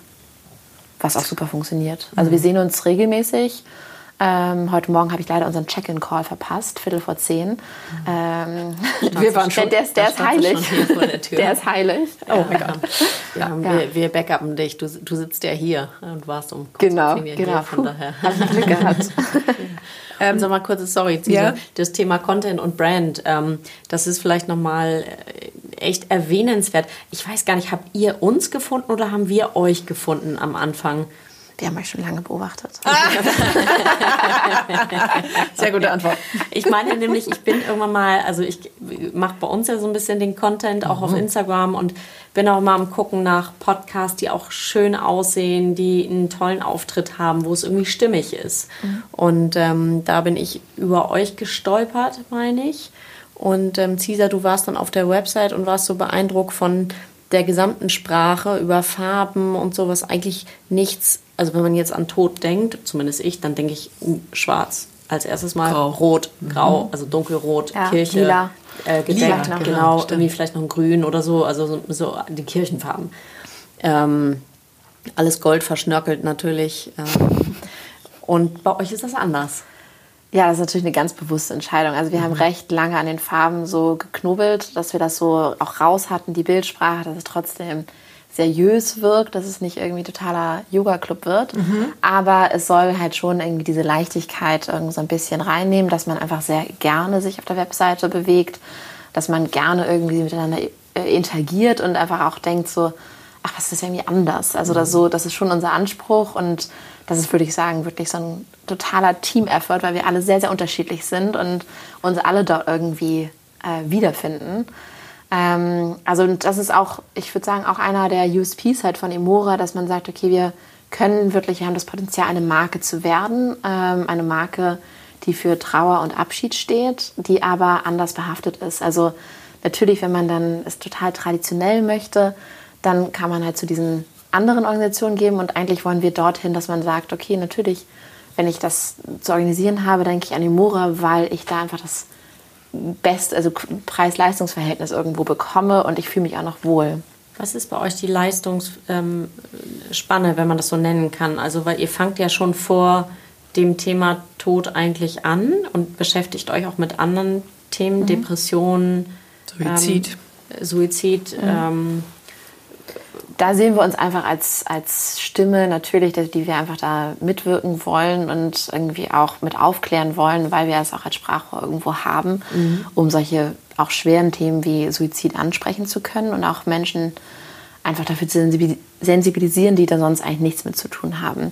Was auch super funktioniert. Also mhm. wir sehen uns regelmäßig ähm, heute Morgen habe ich leider unseren Check-in-Call verpasst, Viertel vor zehn. Ähm, wir waren schon. Der, der, der ist heilig. Der, ist heilig. Oh mein Gott. Ja, ja. Wir, wir backuppen dich. Du, du sitzt ja hier und warst um kurz genau, genau. Hier, von daher. Habe ich Glück gehabt. Ähm, Sag mal kurz, sorry, ja? das Thema Content und Brand, ähm, das ist vielleicht nochmal äh, echt erwähnenswert. Ich weiß gar nicht, habt ihr uns gefunden oder haben wir euch gefunden am Anfang? Die haben euch schon lange beobachtet. Ah. Sehr gute Antwort. Ich meine nämlich, ich bin irgendwann mal, also ich mache bei uns ja so ein bisschen den Content auch mhm. auf Instagram und bin auch mal am gucken nach Podcasts, die auch schön aussehen, die einen tollen Auftritt haben, wo es irgendwie stimmig ist. Mhm. Und ähm, da bin ich über euch gestolpert, meine ich Und ähm, Cesar, du warst dann auf der Website und warst so beeindruckt von der gesamten Sprache über Farben und sowas. Eigentlich nichts, also wenn man jetzt an Tod denkt, zumindest ich, dann denke ich uh, schwarz. Als erstes mal grau. rot, grau, mhm. also dunkelrot, ja, Kirche, lila. Äh, gedeckt, lila, genau, genau irgendwie vielleicht noch ein grün oder so, also so, so die Kirchenfarben. Ähm, alles gold verschnörkelt natürlich. Ähm, und bei euch ist das anders. Ja, das ist natürlich eine ganz bewusste Entscheidung. Also wir mhm. haben recht lange an den Farben so geknobelt, dass wir das so auch raus hatten, die Bildsprache, dass es trotzdem seriös wirkt, dass es nicht irgendwie totaler Yoga-Club wird. Mhm. Aber es soll halt schon irgendwie diese Leichtigkeit irgendwie so ein bisschen reinnehmen, dass man einfach sehr gerne sich auf der Webseite bewegt, dass man gerne irgendwie miteinander äh, interagiert und einfach auch denkt so, ach, was ist irgendwie anders? Also das, so, das ist schon unser Anspruch und das ist, würde ich sagen, wirklich so ein totaler Team-Effort, weil wir alle sehr, sehr unterschiedlich sind und uns alle dort irgendwie äh, wiederfinden. Ähm, also das ist auch, ich würde sagen, auch einer der USPs halt von Emora, dass man sagt, okay, wir können wirklich, wir haben das Potenzial, eine Marke zu werden, ähm, eine Marke, die für Trauer und Abschied steht, die aber anders behaftet ist. Also natürlich, wenn man dann es total traditionell möchte, dann kann man halt zu diesen anderen Organisationen geben und eigentlich wollen wir dorthin, dass man sagt, okay, natürlich, wenn ich das zu organisieren habe, denke ich an Imora, weil ich da einfach das beste, also Preis-Leistungs-Verhältnis irgendwo bekomme und ich fühle mich auch noch wohl. Was ist bei euch die Leistungsspanne, wenn man das so nennen kann? Also, weil ihr fangt ja schon vor dem Thema Tod eigentlich an und beschäftigt euch auch mit anderen Themen, mhm. Depressionen, Suizid. Ähm, Suizid, mhm. ähm, da sehen wir uns einfach als, als Stimme natürlich, die wir einfach da mitwirken wollen und irgendwie auch mit aufklären wollen, weil wir es auch als Sprachrohr irgendwo haben, mhm. um solche auch schweren Themen wie Suizid ansprechen zu können und auch Menschen einfach dafür zu sensibilisieren, die da sonst eigentlich nichts mit zu tun haben,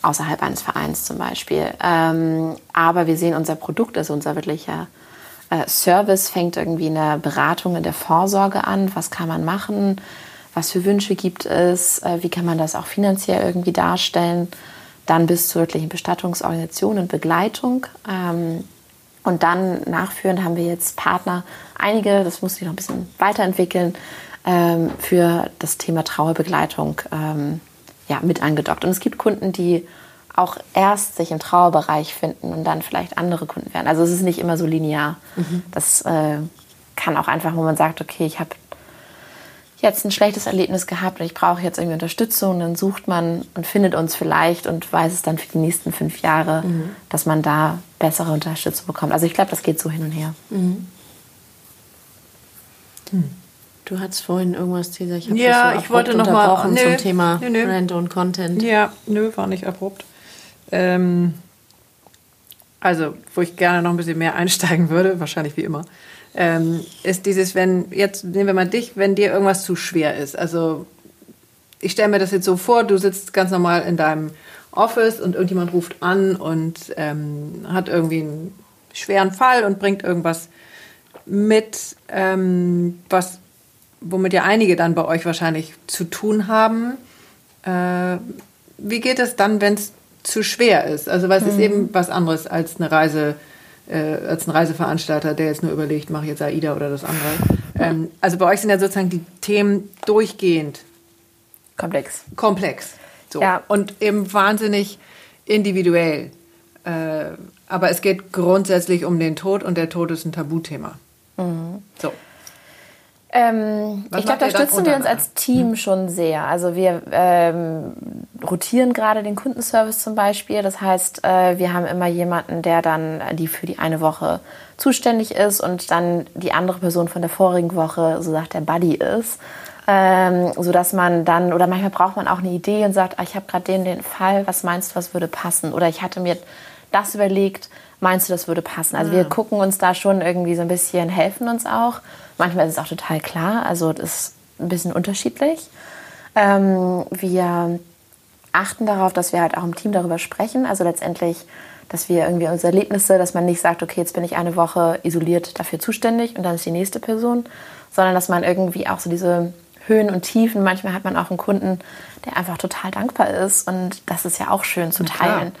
außerhalb eines Vereins zum Beispiel. Ähm, aber wir sehen unser Produkt, also unser wirklicher äh, Service, fängt irgendwie in der Beratung, in der Vorsorge an. Was kann man machen? Was für Wünsche gibt es, äh, wie kann man das auch finanziell irgendwie darstellen, dann bis zur wirklichen Bestattungsorganisation und Begleitung. Ähm, und dann nachführend haben wir jetzt Partner, einige, das muss sich noch ein bisschen weiterentwickeln, ähm, für das Thema Trauerbegleitung ähm, ja, mit angedockt. Und es gibt Kunden, die auch erst sich im Trauerbereich finden und dann vielleicht andere Kunden werden. Also es ist nicht immer so linear. Mhm. Das äh, kann auch einfach, wo man sagt, okay, ich habe jetzt ein schlechtes Erlebnis gehabt und ich brauche jetzt irgendwie Unterstützung, dann sucht man und findet uns vielleicht und weiß es dann für die nächsten fünf Jahre, mhm. dass man da bessere Unterstützung bekommt. Also ich glaube, das geht so hin und her. Mhm. Hm. Du hattest vorhin irgendwas, Cesar, ich habe ja, so ich wollte noch mal nö, zum Thema nö, nö. Brand und Content. Ja, nö, war nicht abrupt. Ähm, also, wo ich gerne noch ein bisschen mehr einsteigen würde, wahrscheinlich wie immer, ähm, ist dieses, wenn, jetzt nehmen wir mal dich, wenn dir irgendwas zu schwer ist. Also ich stelle mir das jetzt so vor, du sitzt ganz normal in deinem Office und irgendjemand ruft an und ähm, hat irgendwie einen schweren Fall und bringt irgendwas mit, ähm, was, womit ja einige dann bei euch wahrscheinlich zu tun haben. Äh, wie geht es dann, wenn es zu schwer ist? Also, weil es mhm. ist eben was anderes als eine Reise äh, als ein Reiseveranstalter, der jetzt nur überlegt, mache ich jetzt AIDA oder das andere. Ähm, also bei euch sind ja sozusagen die Themen durchgehend komplex. Komplex. So. Ja. Und eben wahnsinnig individuell. Äh, aber es geht grundsätzlich um den Tod und der Tod ist ein Tabuthema. Mhm. So. Ähm, ich glaube, da stützen wir uns als Team schon sehr. Also wir ähm, rotieren gerade den Kundenservice zum Beispiel. Das heißt, äh, wir haben immer jemanden, der dann die für die eine Woche zuständig ist und dann die andere Person von der vorigen Woche, so sagt der Buddy ist. Ähm, so dass man dann, oder manchmal braucht man auch eine Idee und sagt, ah, ich habe gerade den, den Fall, was meinst du, was würde passen? Oder ich hatte mir das überlegt, meinst du, das würde passen? Also ja. wir ah. gucken uns da schon irgendwie so ein bisschen, helfen uns auch. Manchmal ist es auch total klar, also das ist ein bisschen unterschiedlich. Ähm, wir achten darauf, dass wir halt auch im Team darüber sprechen. Also letztendlich, dass wir irgendwie unsere Erlebnisse, dass man nicht sagt, okay, jetzt bin ich eine Woche isoliert dafür zuständig und dann ist die nächste Person, sondern dass man irgendwie auch so diese Höhen und Tiefen. Manchmal hat man auch einen Kunden, der einfach total dankbar ist und das ist ja auch schön zu teilen.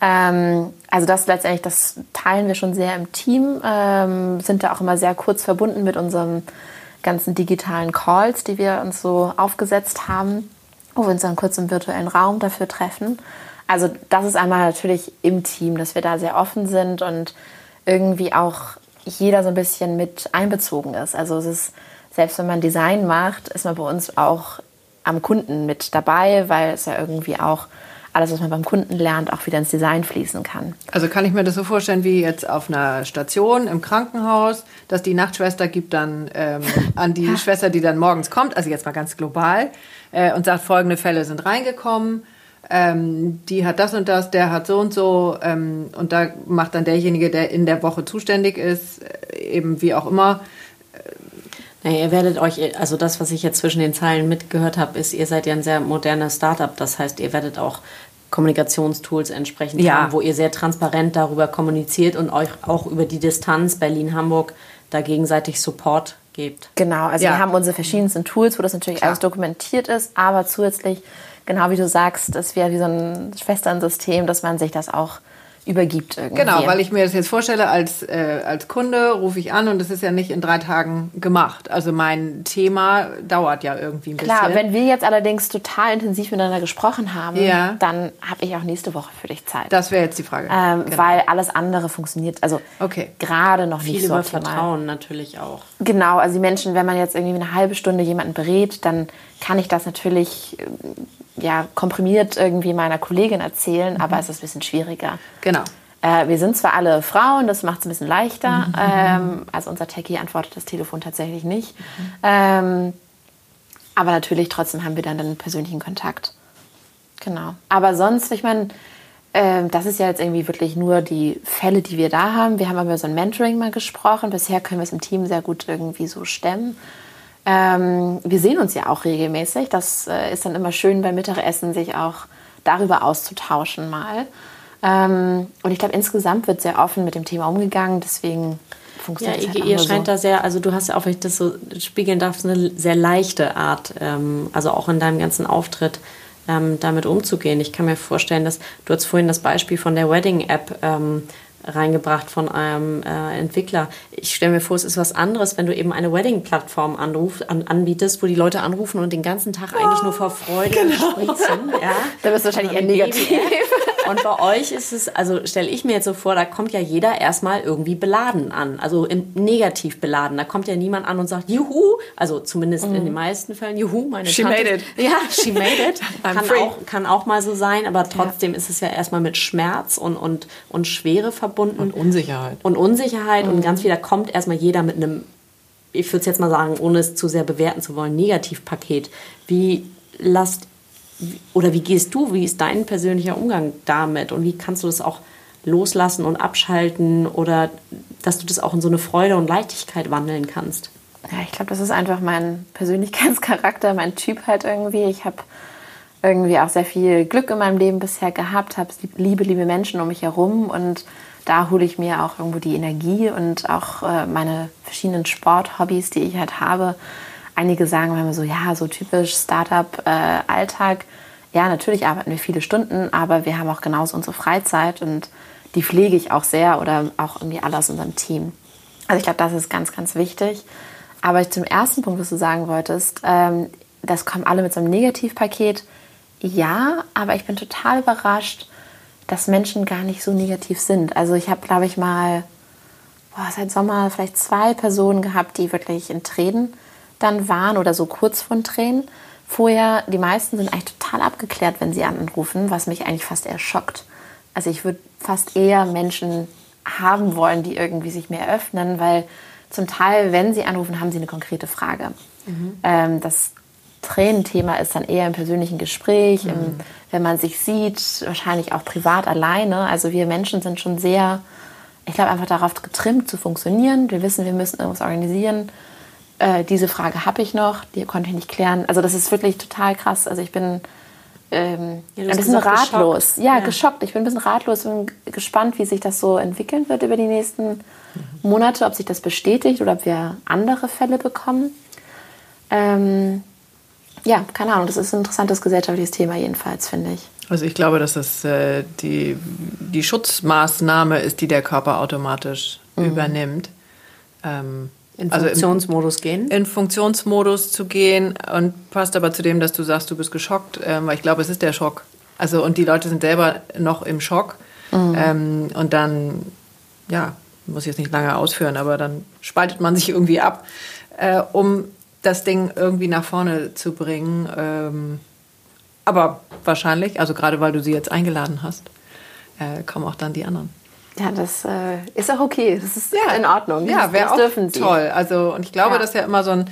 Ja. Ähm, also das letztendlich, das teilen wir schon sehr im Team, ähm, sind da auch immer sehr kurz verbunden mit unseren ganzen digitalen Calls, die wir uns so aufgesetzt haben, wo wir uns dann kurz im virtuellen Raum dafür treffen. Also das ist einmal natürlich im Team, dass wir da sehr offen sind und irgendwie auch jeder so ein bisschen mit einbezogen ist. Also es ist selbst wenn man Design macht, ist man bei uns auch am Kunden mit dabei, weil es ja irgendwie auch alles, was man beim Kunden lernt, auch wieder ins Design fließen kann. Also kann ich mir das so vorstellen wie jetzt auf einer Station im Krankenhaus, dass die Nachtschwester gibt dann ähm, an die ja. Schwester, die dann morgens kommt, also jetzt mal ganz global, äh, und sagt, folgende Fälle sind reingekommen. Ähm, die hat das und das, der hat so und so ähm, und da macht dann derjenige, der in der Woche zuständig ist, äh, eben wie auch immer, naja, ihr werdet euch, also das, was ich jetzt zwischen den Zeilen mitgehört habe, ist, ihr seid ja ein sehr modernes Startup. Das heißt, ihr werdet auch Kommunikationstools entsprechend ja. haben, wo ihr sehr transparent darüber kommuniziert und euch auch über die Distanz Berlin-Hamburg da gegenseitig Support gebt. Genau, also ja. wir haben unsere verschiedensten Tools, wo das natürlich Klar. alles dokumentiert ist, aber zusätzlich, genau wie du sagst, das wäre wie so ein Schwesternsystem, dass man sich das auch übergibt irgendwie. Genau, weil ich mir das jetzt vorstelle, als, äh, als Kunde rufe ich an und es ist ja nicht in drei Tagen gemacht. Also mein Thema dauert ja irgendwie ein Klar, bisschen. Klar, wenn wir jetzt allerdings total intensiv miteinander gesprochen haben, ja. dann habe ich auch nächste Woche für dich Zeit. Das wäre jetzt die Frage. Ähm, genau. Weil alles andere funktioniert, also okay. gerade noch Viel nicht so über Vertrauen natürlich auch. Genau, also die Menschen, wenn man jetzt irgendwie eine halbe Stunde jemanden berät, dann kann ich das natürlich ja, komprimiert irgendwie meiner Kollegin erzählen, mhm. aber es ist ein bisschen schwieriger. Genau. Äh, wir sind zwar alle Frauen, das macht es ein bisschen leichter. Mhm. Ähm, also unser Techie antwortet das Telefon tatsächlich nicht. Mhm. Ähm, aber natürlich trotzdem haben wir dann einen persönlichen Kontakt. Genau. Aber sonst, ich meine, äh, das ist ja jetzt irgendwie wirklich nur die Fälle, die wir da haben. Wir haben aber über so ein Mentoring mal gesprochen. Bisher können wir es im Team sehr gut irgendwie so stemmen. Ähm, wir sehen uns ja auch regelmäßig. Das äh, ist dann immer schön beim Mittagessen, sich auch darüber auszutauschen mal. Ähm, und ich glaube, insgesamt wird sehr offen mit dem Thema umgegangen. Deswegen funktioniert ja, halt ihr scheint so. da sehr, also du hast ja auch, wenn ich das so spiegeln darf, eine sehr leichte Art, ähm, also auch in deinem ganzen Auftritt ähm, damit umzugehen. Ich kann mir vorstellen, dass du hast vorhin das Beispiel von der Wedding-App ähm, reingebracht von einem äh, Entwickler. Ich stelle mir vor, es ist was anderes, wenn du eben eine Wedding-Plattform an, anbietest, wo die Leute anrufen und den ganzen Tag eigentlich nur vor Freude genau. spritzen. Ja? Da bist du wahrscheinlich eher negativ. Und bei euch ist es, also stelle ich mir jetzt so vor, da kommt ja jeder erstmal irgendwie beladen an, also negativ beladen. Da kommt ja niemand an und sagt, juhu, also zumindest mm. in den meisten Fällen, juhu, meine she Tante. Made it. Ja, she made it. kann, auch, kann auch mal so sein, aber trotzdem ja. ist es ja erstmal mit Schmerz und, und, und Schwere verbunden. Und Unsicherheit. Und Unsicherheit mm. und mhm. ganz wieder kommt erstmal jeder mit einem, ich würde es jetzt mal sagen, ohne es zu sehr bewerten zu wollen, Negativpaket. Wie lasst oder wie gehst du, wie ist dein persönlicher Umgang damit und wie kannst du das auch loslassen und abschalten oder dass du das auch in so eine Freude und Leichtigkeit wandeln kannst? Ja, ich glaube, das ist einfach mein Persönlichkeitscharakter, mein Typ halt irgendwie. Ich habe irgendwie auch sehr viel Glück in meinem Leben bisher gehabt, habe liebe, liebe Menschen um mich herum und da hole ich mir auch irgendwo die Energie und auch äh, meine verschiedenen Sporthobbys, die ich halt habe, Einige sagen immer so, ja, so typisch Startup-Alltag. Äh, ja, natürlich arbeiten wir viele Stunden, aber wir haben auch genauso unsere Freizeit und die pflege ich auch sehr oder auch irgendwie alle aus unserem Team. Also ich glaube, das ist ganz, ganz wichtig. Aber zum ersten Punkt, was du sagen wolltest, ähm, das kommen alle mit so einem Negativpaket. Ja, aber ich bin total überrascht, dass Menschen gar nicht so negativ sind. Also ich habe, glaube ich, mal boah, seit Sommer vielleicht zwei Personen gehabt, die wirklich in Tränen dann waren oder so kurz von Tränen. Vorher, die meisten sind eigentlich total abgeklärt, wenn sie anrufen, was mich eigentlich fast eher schockt. Also ich würde fast eher Menschen haben wollen, die irgendwie sich mehr öffnen, weil zum Teil, wenn sie anrufen, haben sie eine konkrete Frage. Mhm. Ähm, das Tränenthema ist dann eher im persönlichen Gespräch, mhm. im, wenn man sich sieht, wahrscheinlich auch privat alleine. Also wir Menschen sind schon sehr, ich glaube, einfach darauf getrimmt zu funktionieren. Wir wissen, wir müssen irgendwas organisieren äh, diese Frage habe ich noch, die konnte ich nicht klären. Also das ist wirklich total krass. Also ich bin ähm, ja, ein bisschen ratlos. Geschockt. Ja, ja, geschockt. Ich bin ein bisschen ratlos und gespannt, wie sich das so entwickeln wird über die nächsten. Monate, ob sich das bestätigt oder ob wir andere Fälle bekommen. Ähm, ja, keine Ahnung, das ist ein interessantes gesellschaftliches Thema jedenfalls, finde ich. Also ich glaube, dass das äh, die, die Schutzmaßnahme ist, die der Körper automatisch mhm. übernimmt. Ähm, in also Funktionsmodus in, gehen? In Funktionsmodus zu gehen und passt aber zu dem, dass du sagst, du bist geschockt, ähm, weil ich glaube, es ist der Schock. Also und die Leute sind selber noch im Schock mhm. ähm, und dann, ja, muss ich jetzt nicht lange ausführen, aber dann spaltet man sich irgendwie ab, äh, um das Ding irgendwie nach vorne zu bringen. Ähm, aber wahrscheinlich, also gerade weil du sie jetzt eingeladen hast, äh, kommen auch dann die anderen. Ja, das äh, ist auch okay. Das ist ja, in Ordnung. Ja, wäre auch dürfen sie. toll. Also, und ich glaube, ja. dass ja immer so ein,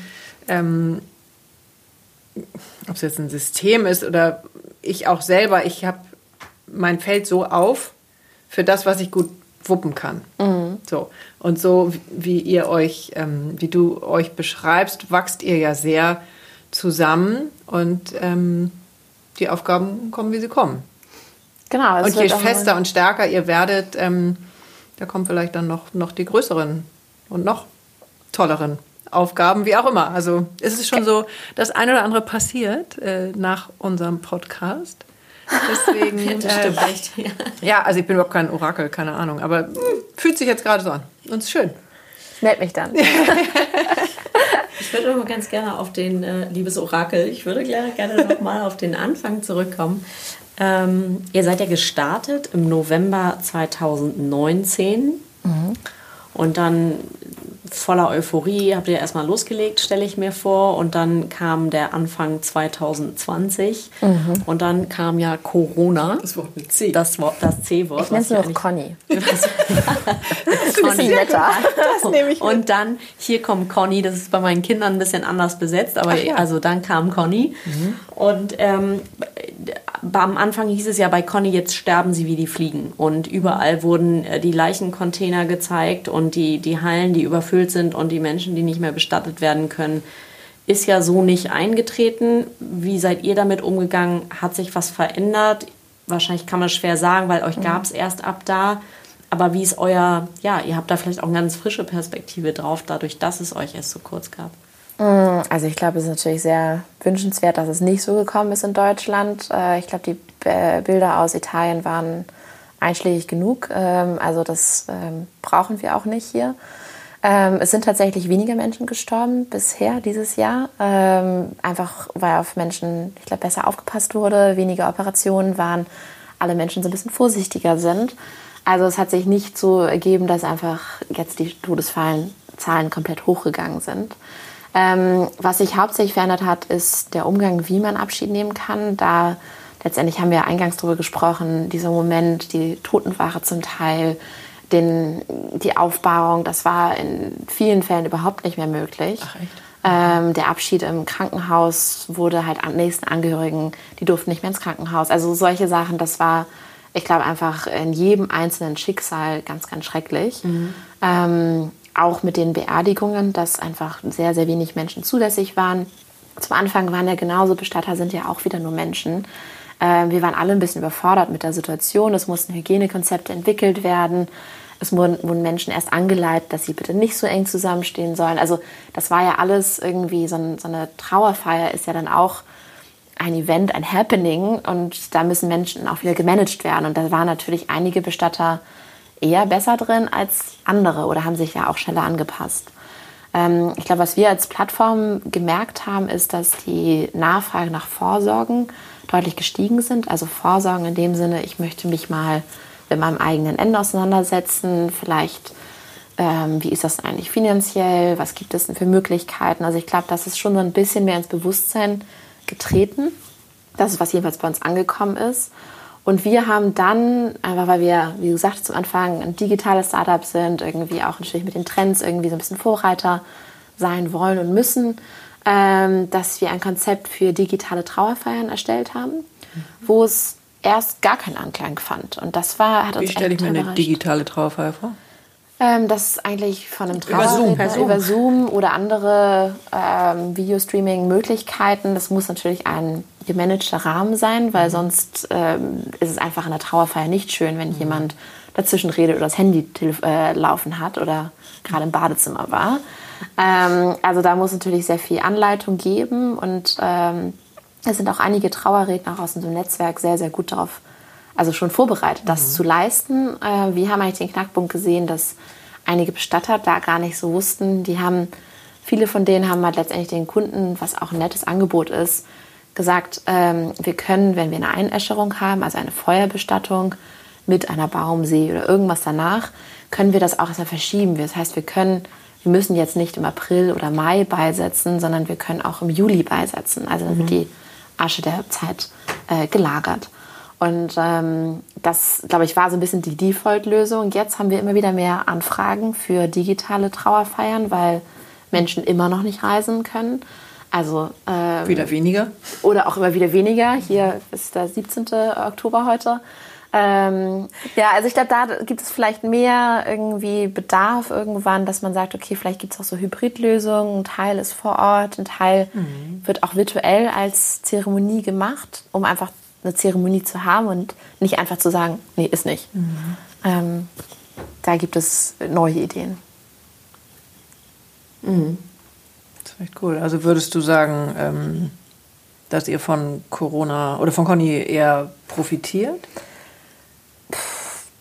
ähm, ob es jetzt ein System ist oder ich auch selber, ich habe mein Feld so auf für das, was ich gut wuppen kann. Mhm. So. Und so wie ihr euch, ähm, wie du euch beschreibst, wachst ihr ja sehr zusammen und ähm, die Aufgaben kommen, wie sie kommen. Genau. Und je fester und stärker ihr werdet, ähm, da kommen vielleicht dann noch, noch die größeren und noch tolleren Aufgaben, wie auch immer. Also es ist schon so, das eine oder andere passiert äh, nach unserem Podcast. Deswegen. das stimmt äh, echt. Ja. ja, also ich bin überhaupt kein Orakel, keine Ahnung, aber mh, fühlt sich jetzt gerade so an. Und es ist schön. Ich melde mich dann. ich würde mal ganz gerne auf den, äh, liebes Orakel, ich würde gerne, gerne noch mal auf den Anfang zurückkommen. Ähm, ihr seid ja gestartet im November 2019. Mhm. Und dann voller Euphorie habt ihr erstmal losgelegt, stelle ich mir vor. Und dann kam der Anfang 2020. Mhm. Und dann kam ja Corona. Das Wort mit C. Das, das C-Wort. Ich nenne es nur noch Conny. das ist ein bisschen netter. Das nehme ich mit. Und dann, hier kommt Conny. Das ist bei meinen Kindern ein bisschen anders besetzt. Aber ja. also dann kam Conny. Mhm. Und ähm, am Anfang hieß es ja bei Conny, jetzt sterben sie wie die Fliegen. Und überall wurden äh, die Leichencontainer gezeigt und die, die Hallen, die überfüllt sind und die Menschen, die nicht mehr bestattet werden können. Ist ja so nicht eingetreten. Wie seid ihr damit umgegangen? Hat sich was verändert? Wahrscheinlich kann man schwer sagen, weil euch mhm. gab es erst ab da. Aber wie ist euer, ja, ihr habt da vielleicht auch eine ganz frische Perspektive drauf, dadurch, dass es euch erst so kurz gab. Mm, also ich glaube, es ist natürlich sehr wünschenswert, dass es nicht so gekommen ist in Deutschland. Äh, ich glaube, die Bilder aus Italien waren einschlägig genug. Ähm, also das ähm, brauchen wir auch nicht hier. Ähm, es sind tatsächlich weniger Menschen gestorben bisher dieses Jahr. Einfach weil auf Menschen, ich glaube, besser aufgepasst wurde, weniger Operationen waren, alle Menschen so ein bisschen vorsichtiger sind. Also es hat sich nicht so ergeben, dass einfach jetzt die Todesfallen Zahlen komplett hochgegangen sind. Ähm, was sich hauptsächlich verändert hat, ist der Umgang, wie man Abschied nehmen kann. Da letztendlich haben wir eingangs darüber gesprochen, dieser Moment, die Totenwache zum Teil, den, die Aufbauung, das war in vielen Fällen überhaupt nicht mehr möglich. Ach? Ähm, der Abschied im Krankenhaus wurde halt an nächsten Angehörigen, die durften nicht mehr ins Krankenhaus. Also solche Sachen, das war, ich glaube, einfach in jedem einzelnen Schicksal ganz, ganz schrecklich. Mhm. Ähm, auch mit den Beerdigungen, dass einfach sehr, sehr wenig Menschen zulässig waren. Zum Anfang waren ja genauso, Bestatter sind ja auch wieder nur Menschen. Ähm, wir waren alle ein bisschen überfordert mit der Situation. Es mussten Hygienekonzepte entwickelt werden. Es wurden, Menschen erst angeleitet, dass sie bitte nicht so eng zusammenstehen sollen. Also das war ja alles irgendwie, so eine Trauerfeier ist ja dann auch ein Event, ein Happening und da müssen Menschen auch wieder gemanagt werden. Und da waren natürlich einige Bestatter eher besser drin als andere oder haben sich ja auch schneller angepasst. Ähm, ich glaube, was wir als Plattform gemerkt haben, ist, dass die Nachfrage nach Vorsorgen deutlich gestiegen sind. Also Vorsorgen in dem Sinne, ich möchte mich mal mit meinem eigenen Ende auseinandersetzen, vielleicht ähm, wie ist das eigentlich finanziell, was gibt es denn für Möglichkeiten. Also ich glaube, das ist schon so ein bisschen mehr ins Bewusstsein getreten. Das ist, was jedenfalls bei uns angekommen ist. Und wir haben dann, einfach weil wir, wie gesagt, zum Anfang ein digitales Startup sind, irgendwie auch natürlich mit den Trends irgendwie so ein bisschen Vorreiter sein wollen und müssen, ähm, dass wir ein Konzept für digitale Trauerfeiern erstellt haben, mhm. wo es erst gar keinen Anklang fand. Und das war, hat uns Wie stelle ich mir eine digitale Trauerfeier vor? Ähm, das ist eigentlich von einem Trauerredner über, über Zoom, oder andere ähm, Videostreaming-Möglichkeiten. Das muss natürlich ein gemanagter Rahmen sein, weil mhm. sonst ähm, ist es einfach in der Trauerfeier nicht schön, wenn mhm. jemand dazwischen redet oder das Handy äh, laufen hat oder gerade im Badezimmer war. ähm, also da muss natürlich sehr viel Anleitung geben und ähm, es sind auch einige Trauerredner aus unserem Netzwerk sehr, sehr gut darauf, also schon vorbereitet, das mhm. zu leisten. Äh, wir haben eigentlich den Knackpunkt gesehen, dass einige Bestatter da gar nicht so wussten. Die haben, viele von denen haben halt letztendlich den Kunden, was auch ein nettes Angebot ist, gesagt, ähm, wir können, wenn wir eine Einäscherung haben, also eine Feuerbestattung mit einer Baumsee oder irgendwas danach, können wir das auch erstmal verschieben. Das heißt, wir können, wir müssen jetzt nicht im April oder Mai beisetzen, sondern wir können auch im Juli beisetzen. Also dann wird mhm. die Asche der Zeit äh, gelagert. Und ähm, das, glaube ich, war so ein bisschen die Default-Lösung. Jetzt haben wir immer wieder mehr Anfragen für digitale Trauerfeiern, weil Menschen immer noch nicht reisen können. Also ähm, wieder weniger. Oder auch immer wieder weniger. Hier ist der 17. Oktober heute. Ähm, ja, also ich glaube, da gibt es vielleicht mehr irgendwie Bedarf irgendwann, dass man sagt, okay, vielleicht gibt es auch so Hybridlösungen. Ein Teil ist vor Ort, ein Teil mhm. wird auch virtuell als Zeremonie gemacht, um einfach eine Zeremonie zu haben und nicht einfach zu sagen, nee, ist nicht. Mhm. Ähm, da gibt es neue Ideen. Mhm. Das ist echt cool. Also würdest du sagen, ähm, dass ihr von Corona oder von Conny eher profitiert?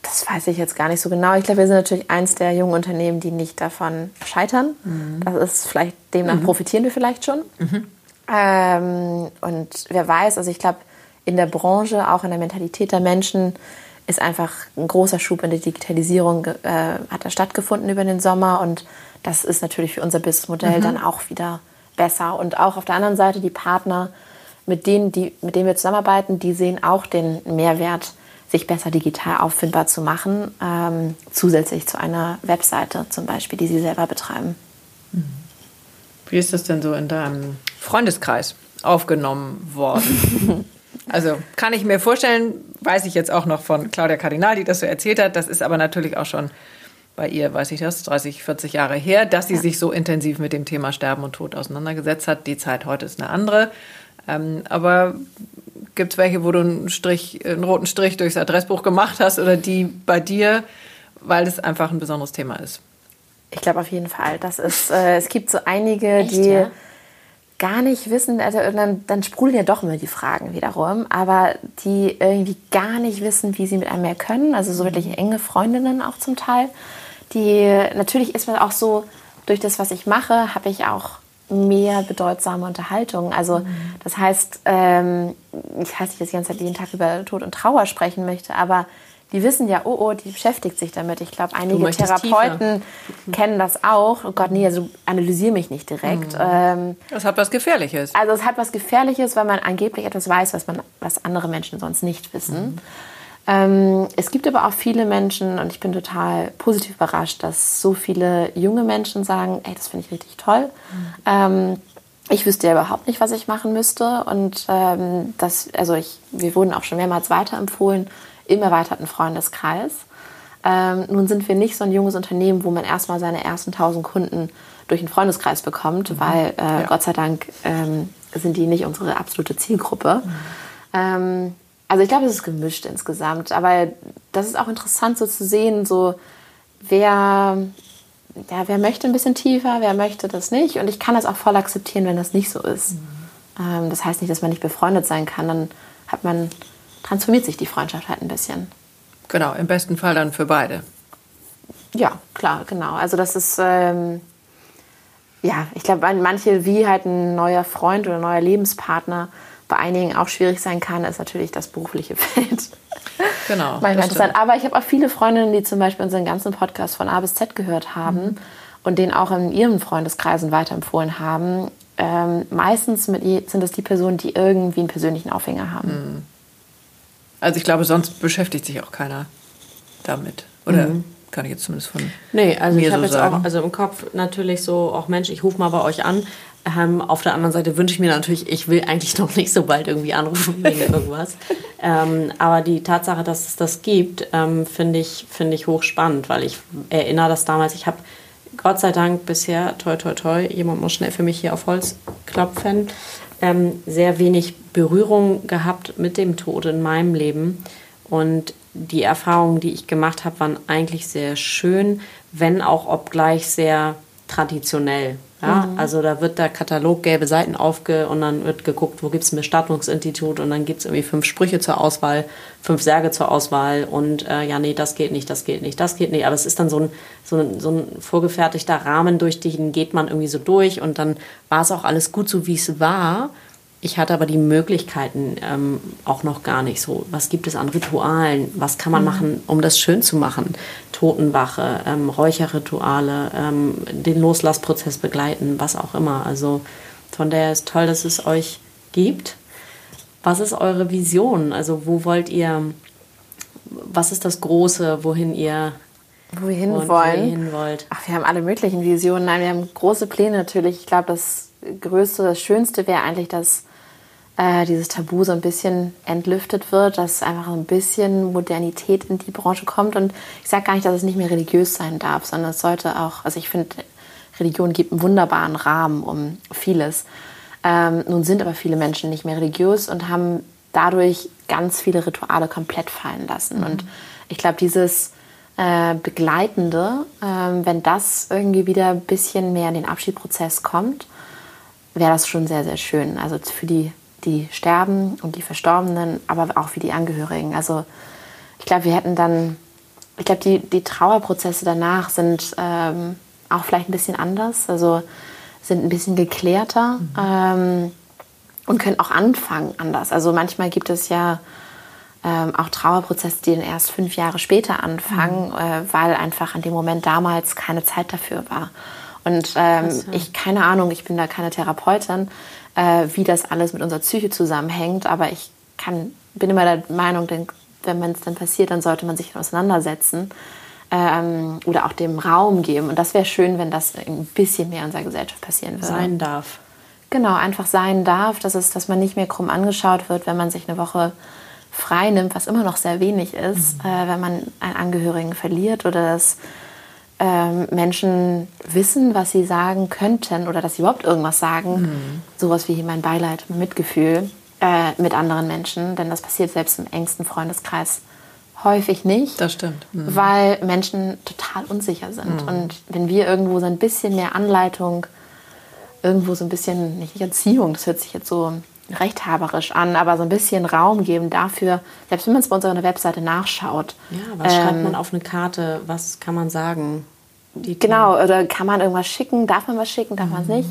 Das weiß ich jetzt gar nicht so genau. Ich glaube, wir sind natürlich eins der jungen Unternehmen, die nicht davon scheitern. Mhm. Das ist vielleicht, demnach mhm. profitieren wir vielleicht schon. Mhm. Ähm, und wer weiß, also ich glaube, in der Branche, auch in der Mentalität der Menschen, ist einfach ein großer Schub in der Digitalisierung äh, hat da stattgefunden über den Sommer und das ist natürlich für unser Businessmodell mhm. dann auch wieder besser. Und auch auf der anderen Seite die Partner, mit denen, die, mit denen wir zusammenarbeiten, die sehen auch den Mehrwert, sich besser digital auffindbar zu machen, ähm, zusätzlich zu einer Webseite zum Beispiel, die sie selber betreiben. Wie ist das denn so in deinem Freundeskreis aufgenommen worden? Also kann ich mir vorstellen, weiß ich jetzt auch noch von Claudia Cardinal, die das so erzählt hat. Das ist aber natürlich auch schon bei ihr, weiß ich das, 30, 40 Jahre her, dass sie ja. sich so intensiv mit dem Thema Sterben und Tod auseinandergesetzt hat. Die Zeit heute ist eine andere. Ähm, aber gibt es welche, wo du einen, Strich, einen roten Strich durchs Adressbuch gemacht hast oder die bei dir, weil es einfach ein besonderes Thema ist? Ich glaube auf jeden Fall. Das ist, äh, es gibt so einige, Echt, die. Ja? Gar nicht wissen, also dann, dann sprudeln ja doch immer die Fragen wiederum, aber die irgendwie gar nicht wissen, wie sie mit einem mehr können. Also so wirklich enge Freundinnen auch zum Teil. Die natürlich ist man auch so, durch das, was ich mache, habe ich auch mehr bedeutsame Unterhaltung. Also das heißt, ähm, ich heißt nicht, dass ich die ganze Zeit jeden Tag über Tod und Trauer sprechen möchte, aber die wissen ja, oh, oh, die beschäftigt sich damit. Ich glaube, einige Therapeuten tiefer. kennen das auch. Oh Gott, nee, also analysiere mich nicht direkt. Mhm. Ähm, das hat was Gefährliches. Also es hat was Gefährliches, weil man angeblich etwas weiß, was, man, was andere Menschen sonst nicht wissen. Mhm. Ähm, es gibt aber auch viele Menschen, und ich bin total positiv überrascht, dass so viele junge Menschen sagen, ey, das finde ich richtig toll. Mhm. Ähm, ich wüsste ja überhaupt nicht, was ich machen müsste. Und ähm, das, also ich, wir wurden auch schon mehrmals weiterempfohlen im erweiterten Freundeskreis. Ähm, nun sind wir nicht so ein junges Unternehmen, wo man erstmal seine ersten 1000 Kunden durch einen Freundeskreis bekommt, mhm. weil äh, ja. Gott sei Dank ähm, sind die nicht unsere absolute Zielgruppe. Mhm. Ähm, also ich glaube, es ist gemischt insgesamt, aber das ist auch interessant so zu sehen, so wer, ja, wer möchte ein bisschen tiefer, wer möchte das nicht und ich kann das auch voll akzeptieren, wenn das nicht so ist. Mhm. Ähm, das heißt nicht, dass man nicht befreundet sein kann, dann hat man transformiert sich die Freundschaft halt ein bisschen. Genau, im besten Fall dann für beide. Ja, klar, genau. Also das ist, ähm, ja, ich glaube, manche, wie halt ein neuer Freund oder neuer Lebenspartner bei einigen auch schwierig sein kann, ist natürlich das berufliche Feld. Genau. Manchmal interessant. Aber ich habe auch viele Freundinnen, die zum Beispiel unseren ganzen Podcast von A bis Z gehört haben mhm. und den auch in ihren Freundeskreisen weiterempfohlen haben. Ähm, meistens mit, sind es die Personen, die irgendwie einen persönlichen Aufhänger haben. Mhm. Also ich glaube, sonst beschäftigt sich auch keiner damit. Oder mhm. kann ich jetzt zumindest von Nee, also mir ich habe so jetzt sagen. auch also im Kopf natürlich so, auch Mensch, ich rufe mal bei euch an. Ähm, auf der anderen Seite wünsche ich mir natürlich, ich will eigentlich noch nicht so bald irgendwie anrufen wegen irgendwas. ähm, aber die Tatsache, dass es das gibt, ähm, finde ich, find ich hochspannend, weil ich erinnere das damals, ich habe Gott sei Dank bisher, toi toi toi, jemand muss schnell für mich hier auf Holz klopfen, ähm, sehr wenig Berührung gehabt mit dem Tod in meinem Leben. Und die Erfahrungen, die ich gemacht habe, waren eigentlich sehr schön, wenn auch obgleich sehr traditionell. Ja? Mhm. Also da wird der Katalog gelbe Seiten aufge und dann wird geguckt, wo gibt es ein Bestattungsinstitut und dann gibt es irgendwie fünf Sprüche zur Auswahl, fünf Särge zur Auswahl und äh, ja, nee, das geht nicht, das geht nicht, das geht nicht. Aber es ist dann so ein, so ein, so ein vorgefertigter Rahmen, durch den geht man irgendwie so durch und dann war es auch alles gut so, wie es war. Ich hatte aber die Möglichkeiten ähm, auch noch gar nicht so. Was gibt es an Ritualen? Was kann man mhm. machen, um das schön zu machen? Totenwache, ähm, Räucherrituale, ähm, den Loslassprozess begleiten, was auch immer. Also von daher ist toll, dass es euch gibt. Was ist eure Vision? Also wo wollt ihr, was ist das Große, wohin ihr wo wir hin wollen. Hin wollt. Ach, wir haben alle möglichen Visionen. Nein, wir haben große Pläne natürlich. Ich glaube, das Größte, das Schönste wäre eigentlich, dass äh, dieses Tabu so ein bisschen entlüftet wird, dass einfach ein bisschen Modernität in die Branche kommt. Und ich sage gar nicht, dass es nicht mehr religiös sein darf, sondern es sollte auch, also ich finde, Religion gibt einen wunderbaren Rahmen um vieles. Ähm, nun sind aber viele Menschen nicht mehr religiös und haben dadurch ganz viele Rituale komplett fallen lassen. Mhm. Und ich glaube, dieses äh, Begleitende, äh, wenn das irgendwie wieder ein bisschen mehr in den Abschiedsprozess kommt, wäre das schon sehr, sehr schön. Also für die die sterben und die Verstorbenen, aber auch für die Angehörigen. Also ich glaube, wir hätten dann, ich glaube, die, die Trauerprozesse danach sind ähm, auch vielleicht ein bisschen anders, also sind ein bisschen geklärter mhm. ähm, und können auch anfangen anders. Also manchmal gibt es ja ähm, auch Trauerprozesse, die dann erst fünf Jahre später anfangen, mhm. äh, weil einfach an dem Moment damals keine Zeit dafür war. Und ähm, ich, keine Ahnung, ich bin da keine Therapeutin, äh, wie das alles mit unserer Psyche zusammenhängt. Aber ich kann, bin immer der Meinung, denk, wenn es dann passiert, dann sollte man sich auseinandersetzen ähm, oder auch dem Raum geben. Und das wäre schön, wenn das ein bisschen mehr in unserer Gesellschaft passieren würde. Sein darf. Genau, einfach sein darf, dass, es, dass man nicht mehr krumm angeschaut wird, wenn man sich eine Woche frei nimmt, was immer noch sehr wenig ist, mhm. äh, wenn man einen Angehörigen verliert oder das ähm, Menschen wissen, was sie sagen könnten oder dass sie überhaupt irgendwas sagen. Mhm. Sowas wie mein Beileid, mein Mitgefühl äh, mit anderen Menschen. Denn das passiert selbst im engsten Freundeskreis häufig nicht. Das stimmt. Mhm. Weil Menschen total unsicher sind. Mhm. Und wenn wir irgendwo so ein bisschen mehr Anleitung, irgendwo so ein bisschen, nicht Erziehung, das hört sich jetzt so rechthaberisch an, aber so ein bisschen Raum geben dafür, selbst wenn man es bei unserer Webseite nachschaut. Ja, was ähm, schreibt man auf eine Karte? Was kann man sagen? genau, oder kann man irgendwas schicken? Darf man was schicken? Darf mhm. man es nicht?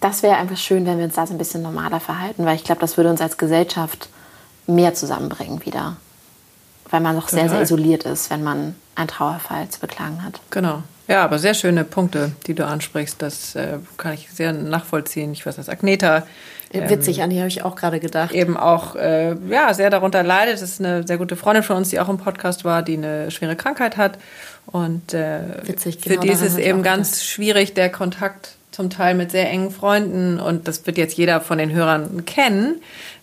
Das wäre einfach schön, wenn wir uns da so ein bisschen normaler verhalten, weil ich glaube, das würde uns als Gesellschaft mehr zusammenbringen wieder. Weil man doch sehr, sehr isoliert ist, wenn man einen Trauerfall zu beklagen hat. Genau. Ja, aber sehr schöne Punkte, die du ansprichst. Das äh, kann ich sehr nachvollziehen. Ich weiß, dass Agneta Witzig, ähm, an die habe ich auch gerade gedacht. Eben auch äh, ja, sehr darunter leidet. Das ist eine sehr gute Freundin von uns, die auch im Podcast war, die eine schwere Krankheit hat. Und äh, Witzig, genau, für die ist es eben ganz gedacht. schwierig, der Kontakt zum Teil mit sehr engen Freunden. Und das wird jetzt jeder von den Hörern kennen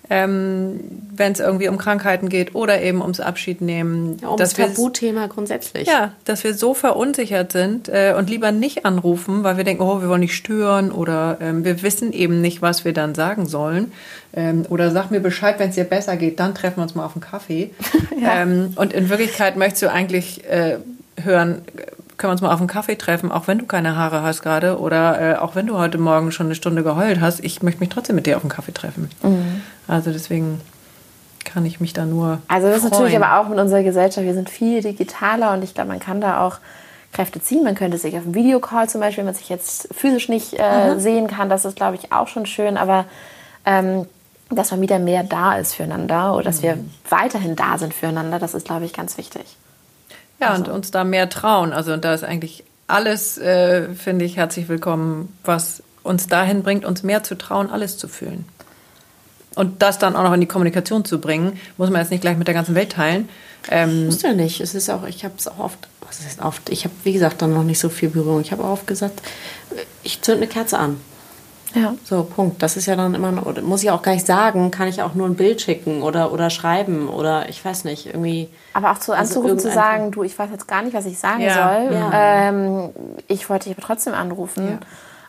ähm, wenn es irgendwie um Krankheiten geht oder eben ums Abschied nehmen. Ja, um das Tabuthema grundsätzlich. Ja, dass wir so verunsichert sind äh, und lieber nicht anrufen, weil wir denken, oh, wir wollen nicht stören oder ähm, wir wissen eben nicht, was wir dann sagen sollen. Ähm, oder sag mir Bescheid, wenn es dir besser geht, dann treffen wir uns mal auf einen Kaffee. ja. Ähm, und in Wirklichkeit möchtest du eigentlich äh, hören, können wir uns mal auf einen Kaffee treffen, auch wenn du keine Haare hast gerade oder äh, auch wenn du heute Morgen schon eine Stunde geheult hast. Ich möchte mich trotzdem mit dir auf einen Kaffee treffen. Mhm. Also deswegen kann ich mich da nur. Also das freuen. ist natürlich aber auch mit unserer Gesellschaft. Wir sind viel digitaler und ich glaube, man kann da auch Kräfte ziehen. Man könnte sich auf einen Videocall zum Beispiel, wenn man sich jetzt physisch nicht äh, sehen kann, das ist, glaube ich, auch schon schön. Aber ähm, dass man wieder mehr da ist füreinander oder dass mhm. wir weiterhin da sind füreinander, das ist, glaube ich, ganz wichtig. Ja, also. und uns da mehr trauen. Also und da ist eigentlich alles, äh, finde ich, herzlich willkommen, was uns dahin bringt, uns mehr zu trauen, alles zu fühlen. Und das dann auch noch in die Kommunikation zu bringen, muss man jetzt nicht gleich mit der ganzen Welt teilen. Ähm, Musst du nicht. Es ist auch, ich habe es auch oft, was ist oft, ich habe, wie gesagt, dann noch nicht so viel Berührung. Ich habe auch oft gesagt, ich zünde eine Kerze an. Ja. So, Punkt. Das ist ja dann immer, noch, muss ich auch gar nicht sagen, kann ich auch nur ein Bild schicken oder, oder schreiben oder ich weiß nicht, irgendwie. Aber auch zu also anzurufen, zu sagen, du, ich weiß jetzt gar nicht, was ich sagen ja. soll. Ja. Ähm, ich wollte dich aber trotzdem anrufen. Ja.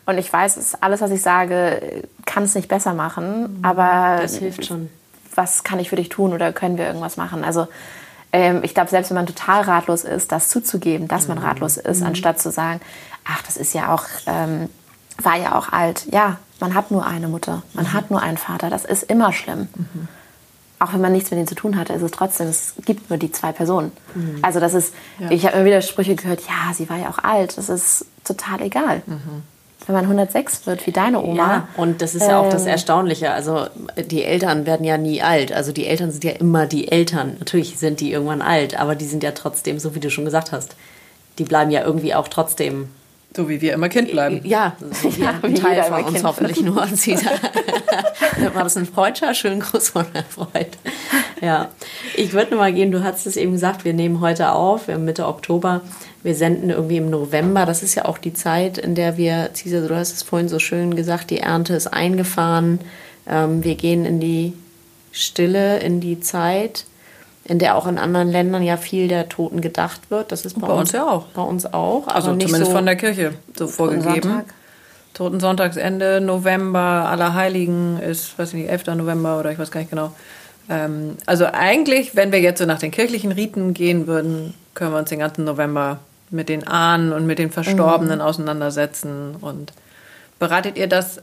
Und ich weiß, alles, was ich sage, kann es nicht besser machen. Mhm. Aber das hilft schon. Was kann ich für dich tun oder können wir irgendwas machen? Also ähm, ich glaube, selbst wenn man total ratlos ist, das zuzugeben, dass man ratlos ist, anstatt zu sagen, ach, das ist ja auch, ähm, war ja auch alt. Ja, man hat nur eine Mutter, man hat nur einen Vater. Das ist immer schlimm. Auch wenn man nichts mit denen zu tun hatte, ist es trotzdem, es gibt nur die zwei Personen. Also das ist, ich habe immer wieder Sprüche gehört, ja, sie war ja auch alt. Das ist total egal. Wenn man 106 wird, wie deine Oma. Ja, und das ist ja auch das ähm, Erstaunliche. Also die Eltern werden ja nie alt. Also die Eltern sind ja immer die Eltern. Natürlich sind die irgendwann alt, aber die sind ja trotzdem, so wie du schon gesagt hast, die bleiben ja irgendwie auch trotzdem. So wie wir immer Kind bleiben. Ja, so wie Ja, ein wie Teil von immer uns Kind hoffentlich nur. Und sie War das ein Freudscher? Schönen Gruß von der Freud. Ja, ich würde nur mal gehen, du hast es eben gesagt, wir nehmen heute auf, wir haben Mitte Oktober. Wir senden irgendwie im November. Das ist ja auch die Zeit, in der wir, Cesar, du hast es vorhin so schön gesagt, die Ernte ist eingefahren. Ähm, wir gehen in die Stille, in die Zeit, in der auch in anderen Ländern ja viel der Toten gedacht wird. Das ist bei, Bei uns ja auch. Bei uns auch. Also zumindest so, von der Kirche so vorgegeben. Sonntag. Totensonntagsende, November, Allerheiligen ist, weiß ich nicht, 11. November oder ich weiß gar nicht genau. Ähm, also eigentlich, wenn wir jetzt so nach den kirchlichen Riten gehen würden, können wir uns den ganzen November mit den Ahnen und mit den Verstorbenen auseinandersetzen. Und bereitet ihr das äh,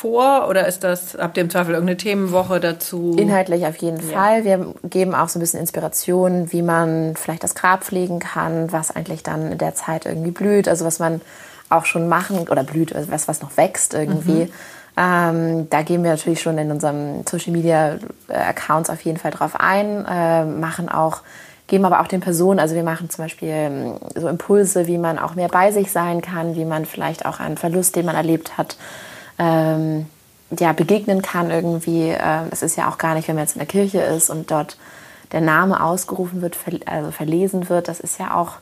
vor oder ist das, habt ihr im Zweifel irgendeine Themenwoche dazu? Inhaltlich auf jeden Fall. Wir geben auch so ein bisschen Inspiration, wie man vielleicht das Grab pflegen kann, was eigentlich dann in der Zeit irgendwie blüht, also was man auch schon machen oder blüht, also was, was noch wächst irgendwie. Ähm, da gehen wir natürlich schon in unserem Social Media äh, Accounts auf jeden Fall drauf ein, äh, machen auch, geben aber auch den Personen, also wir machen zum Beispiel ähm, so Impulse, wie man auch mehr bei sich sein kann, wie man vielleicht auch einen Verlust, den man erlebt hat, ähm, ja, begegnen kann irgendwie. Ähm, es ist ja auch gar nicht, wenn man jetzt in der Kirche ist und dort der Name ausgerufen wird, also verlesen wird, das ist ja auch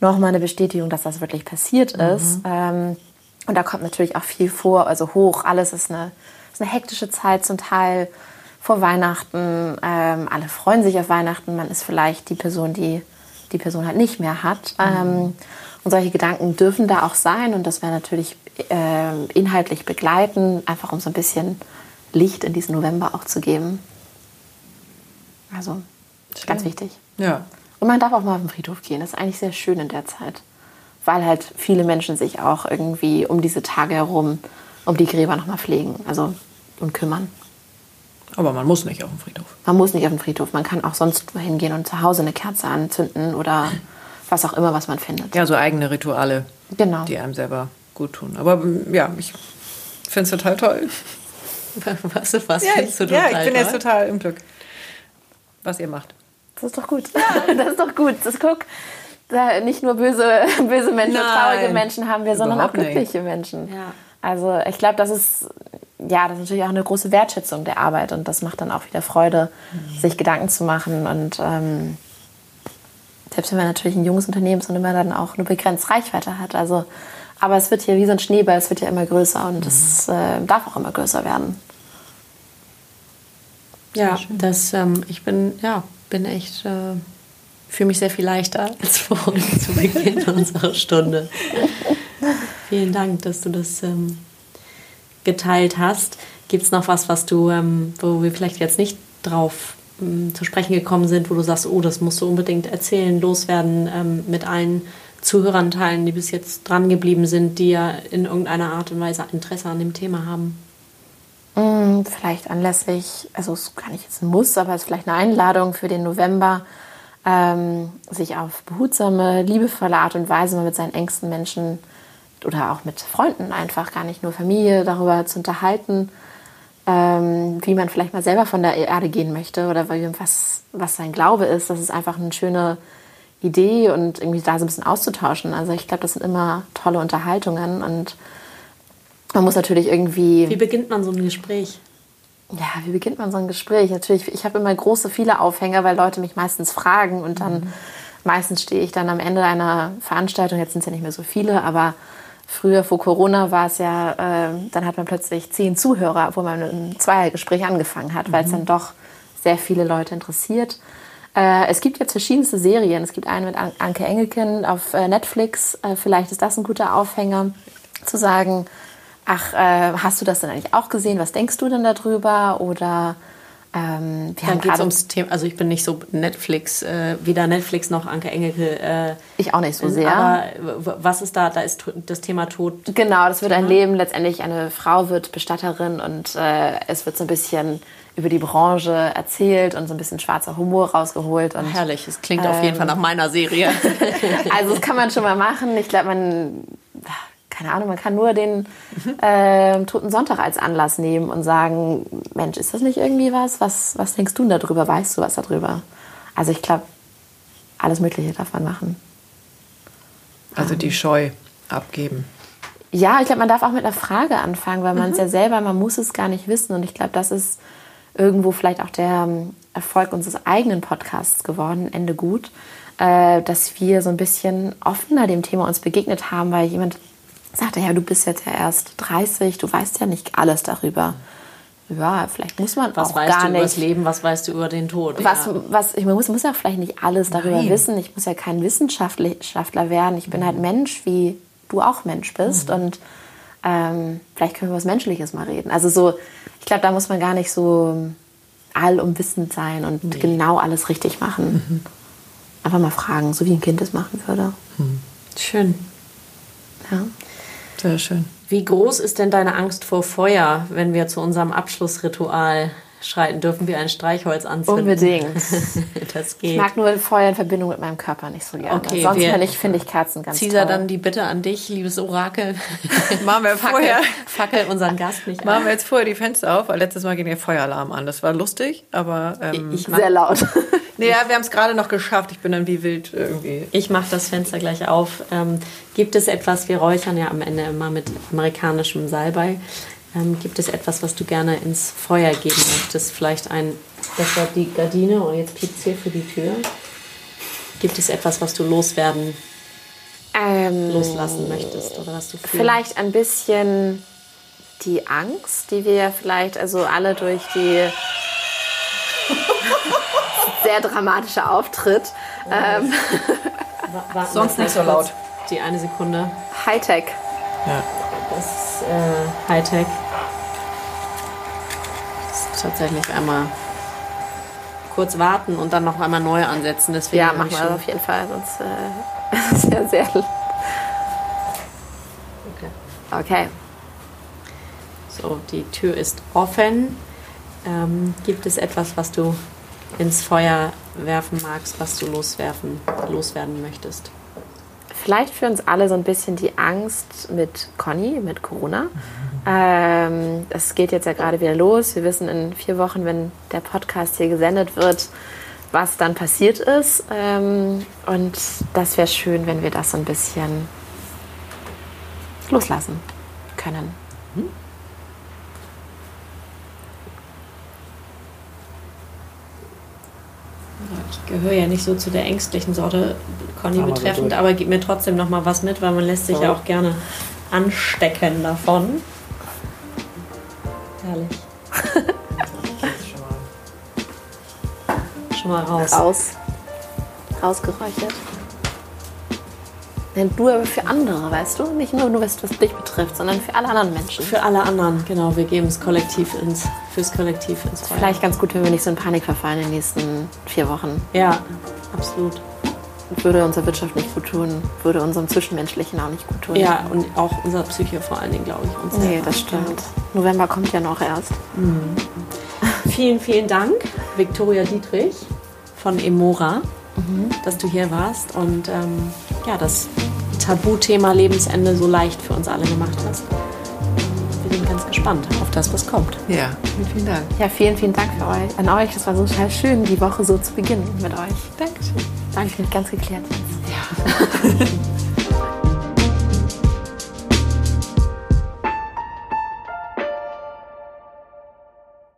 nochmal eine Bestätigung, dass das wirklich passiert ist. Ähm, und da kommt natürlich auch viel vor, also hoch. Alles ist eine, ist eine hektische Zeit zum Teil vor Weihnachten. Ähm, alle freuen sich auf Weihnachten. Man ist vielleicht die Person, die die Person halt nicht mehr hat. Ähm, und solche Gedanken dürfen da auch sein. Und das wäre natürlich ähm, inhaltlich begleiten, einfach um so ein bisschen Licht in diesen November auch zu geben. Also ganz wichtig. Ja. Und man darf auch mal auf den Friedhof gehen. Das ist eigentlich sehr schön in der Zeit. Weil halt viele Menschen sich auch irgendwie um diese Tage herum, um die Gräber nochmal pflegen also, und kümmern. Aber man muss nicht auf den Friedhof. Man muss nicht auf den Friedhof. Man kann auch sonst wohin gehen und zu Hause eine Kerze anzünden oder was auch immer, was man findet. Ja, so eigene Rituale, Genau. die einem selber gut tun. Aber mm, ja, ich finde es total toll. Was, was Ja, findest du ich, ja, total ich bin jetzt toll? total im Glück, was ihr macht. Das ist doch gut. Das ist doch gut. Das guck, da nicht nur böse, böse Menschen, Nein, traurige Menschen haben wir, sondern auch überhaupt nicht. glückliche Menschen. Ja. Also ich glaube, das ist ja, das ist natürlich auch eine große Wertschätzung der Arbeit und das macht dann auch wieder Freude, sich Gedanken zu machen und ähm, selbst wenn man natürlich ein junges Unternehmen ist und immer dann auch nur begrenzt Reichweite hat. Also, aber es wird hier wie so ein Schneeball, es wird ja immer größer und es äh, darf auch immer größer werden. Ja, das, ähm, ich bin, ja, bin echt, äh, fühle mich sehr viel leichter als vorhin zu Beginn unserer Stunde. Vielen Dank, dass du das ähm, geteilt hast. Gibt es noch was, was du, ähm, wo wir vielleicht jetzt nicht drauf ähm, zu sprechen gekommen sind, wo du sagst, oh, das musst du unbedingt erzählen, loswerden, ähm, mit allen Zuhörern teilen, die bis jetzt dran geblieben sind, die ja in irgendeiner Art und Weise Interesse an dem Thema haben? Mm, Vielleicht anlässlich, also es gar nicht jetzt ein Muss, aber es ist vielleicht eine Einladung für den November, ähm, sich auf behutsame, liebevolle Art und Weise mal mit seinen engsten Menschen oder auch mit Freunden einfach, gar nicht nur Familie, darüber zu unterhalten, ähm, wie man vielleicht mal selber von der Erde gehen möchte oder was, was sein Glaube ist. Das ist einfach eine schöne Idee und irgendwie da so ein bisschen auszutauschen. Also ich glaube, das sind immer tolle Unterhaltungen und man muss natürlich irgendwie Wie beginnt man so ein Gespräch? ja, wie beginnt man so ein Gespräch? Natürlich, ich habe immer große, viele Aufhänger, weil Leute mich meistens fragen und dann meistens stehe ich dann am Ende einer Veranstaltung, jetzt sind es ja nicht mehr so viele, aber früher vor Corona war es ja, äh, dann hat man plötzlich zehn Zuhörer, obwohl man einem Zweiergespräch angefangen hat, weil es dann doch sehr viele Leute interessiert. Äh, es gibt jetzt verschiedenste Serien. Es gibt eine mit An Anke Engelken auf äh, Netflix. Äh, vielleicht ist das ein guter Aufhänger, zu sagen, ach, hast du das denn eigentlich auch gesehen? Was denkst du denn darüber? Oder Ähm, wir Dann geht es ums Thema, also ich bin nicht so Netflix, äh, weder Netflix noch Anke Engelke. Äh, ich auch nicht so sehr. Aber was ist da? Da ist das Thema Tod. Genau, das wird ein Leben. Letztendlich eine Frau wird Bestatterin und äh, es wird so ein bisschen über die Branche erzählt und so ein bisschen schwarzer Humor rausgeholt. Und, Herrlich, es klingt auf jeden Fall nach meiner Serie. also das kann man schon mal machen. Ich glaube, man, keine Ahnung, man kann nur den ähm, Toten Sonntag als Anlass nehmen und sagen, Mensch, ist das nicht irgendwie was? Was, was denkst du denn darüber? Weißt du was darüber? Also ich glaube, alles Mögliche darf man machen. Also die Scheu abgeben. Ja, ich glaube, man darf auch mit einer Frage anfangen, weil man es ja selber, man muss es gar nicht wissen. Und ich glaube, das ist irgendwo vielleicht auch der ähm, Erfolg unseres eigenen Podcasts geworden, Ende gut, äh, dass wir so ein bisschen offener dem Thema uns begegnet haben, weil jemand sagte, ja, du bist jetzt ja erst 30, du weißt ja nicht alles darüber. Ja, vielleicht muss man Was auch weißt gar du über das. Leben? Was weißt du über den Tod? Was, Ja. was, ich muss, muss ja vielleicht nicht alles darüber Nein. wissen. Ich muss ja kein Wissenschaftler werden. Ich bin halt Mensch, wie du auch Mensch bist. Und ähm, vielleicht können wir was Menschliches mal reden. Also so, glaube, da muss man gar nicht so allumwissend sein und genau alles richtig machen. Einfach mal fragen, so wie ein Kind es machen würde. Schön. Ja. Sehr schön. Wie groß ist denn deine Angst vor Feuer, wenn wir zu unserem Abschlussritual? Dürfen wir ein Streichholz anzünden? Unbedingt. Das Ich geht. mag nur Feuer in Verbindung mit meinem Körper nicht so gerne. Okay, Sonst wir- finde ich, finde ich Kerzen ganz Caesar, toll. dann die Bitte an dich, liebes Orakel. Machen wir Fackel, vorher. fackel unseren Gast nicht Machen an. wir jetzt vorher die Fenster auf, weil letztes Mal ging der Feueralarm an. Das war lustig, aber ähm, Ich mach, Sehr laut. nee, ja, wir haben es gerade noch geschafft. Ich bin dann wie wild irgendwie. ich mach das Fenster gleich auf. Ähm, gibt es etwas, wir räuchern ja am Ende immer mit amerikanischem Salbei. Ähm, gibt es etwas, was du gerne ins Feuer geben möchtest? Vielleicht ein, das war die Gardine und jetzt piept's hier für die Tür. Gibt es etwas, was du loswerden, Ähm, loslassen möchtest oder was du fühlst? Vielleicht ein bisschen die Angst, die wir ja vielleicht also alle durch die sehr dramatische Auftritt ähm, Wa- warten Sonst nicht so laut. Die eine Sekunde. Hightech. Ja. Das äh, Hightech. Das ist tatsächlich einmal kurz warten und dann noch einmal neu ansetzen. Deswegen Ja, machen ich wir schon- auf jeden Fall, sonst äh, ist ja sehr. Okay. Okay. So, die Tür ist offen. Ähm, gibt es etwas, was du ins Feuer werfen magst, was du loswerfen, loswerden möchtest? Vielleicht für uns alle so ein bisschen die Angst mit Conny, mit Corona. Ähm, es geht jetzt ja gerade wieder los. Wir wissen in vier Wochen, wenn der Podcast hier gesendet wird, was dann passiert ist. Ähm, und das wäre schön, wenn wir das so ein bisschen loslassen können. Ich gehöre ja nicht so zu der ängstlichen Sorte, Conny betreffend, aber gib mir trotzdem noch mal was mit, weil man lässt sich ja auch gerne anstecken davon. Herrlich. Schon mal raus. Raus. Rausgeräuchert. Denn du aber für andere, weißt du? Nicht nur, nur was, was dich betrifft, sondern für alle anderen Menschen. Für alle anderen, genau. Wir geben es kollektiv ins, fürs Kollektiv ins Feuer. Vielleicht ganz gut, wenn wir nicht so in Panik verfallen in den nächsten vier Wochen. Ja, absolut. Würde unserer Wirtschaft nicht gut tun, würde unserem Zwischenmenschlichen auch nicht gut tun. Ja, und auch unser Psyche vor allen Dingen, glaube ich. Uns Nee, selber. das stimmt. November kommt ja noch erst. Vielen, vielen Dank, Viktoria Dietrich von Emora, dass du hier warst und ähm, ja, das Tabuthema Lebensende so leicht für uns alle gemacht hast. Wir sind ganz gespannt auf das, was kommt. Ja, vielen, vielen Dank. Ja, vielen, vielen Dank für euch, an euch. Das war so total schön, die Woche so zu beginnen mit euch. Dankeschön. Danke, ich bin ganz geklärt. Ja.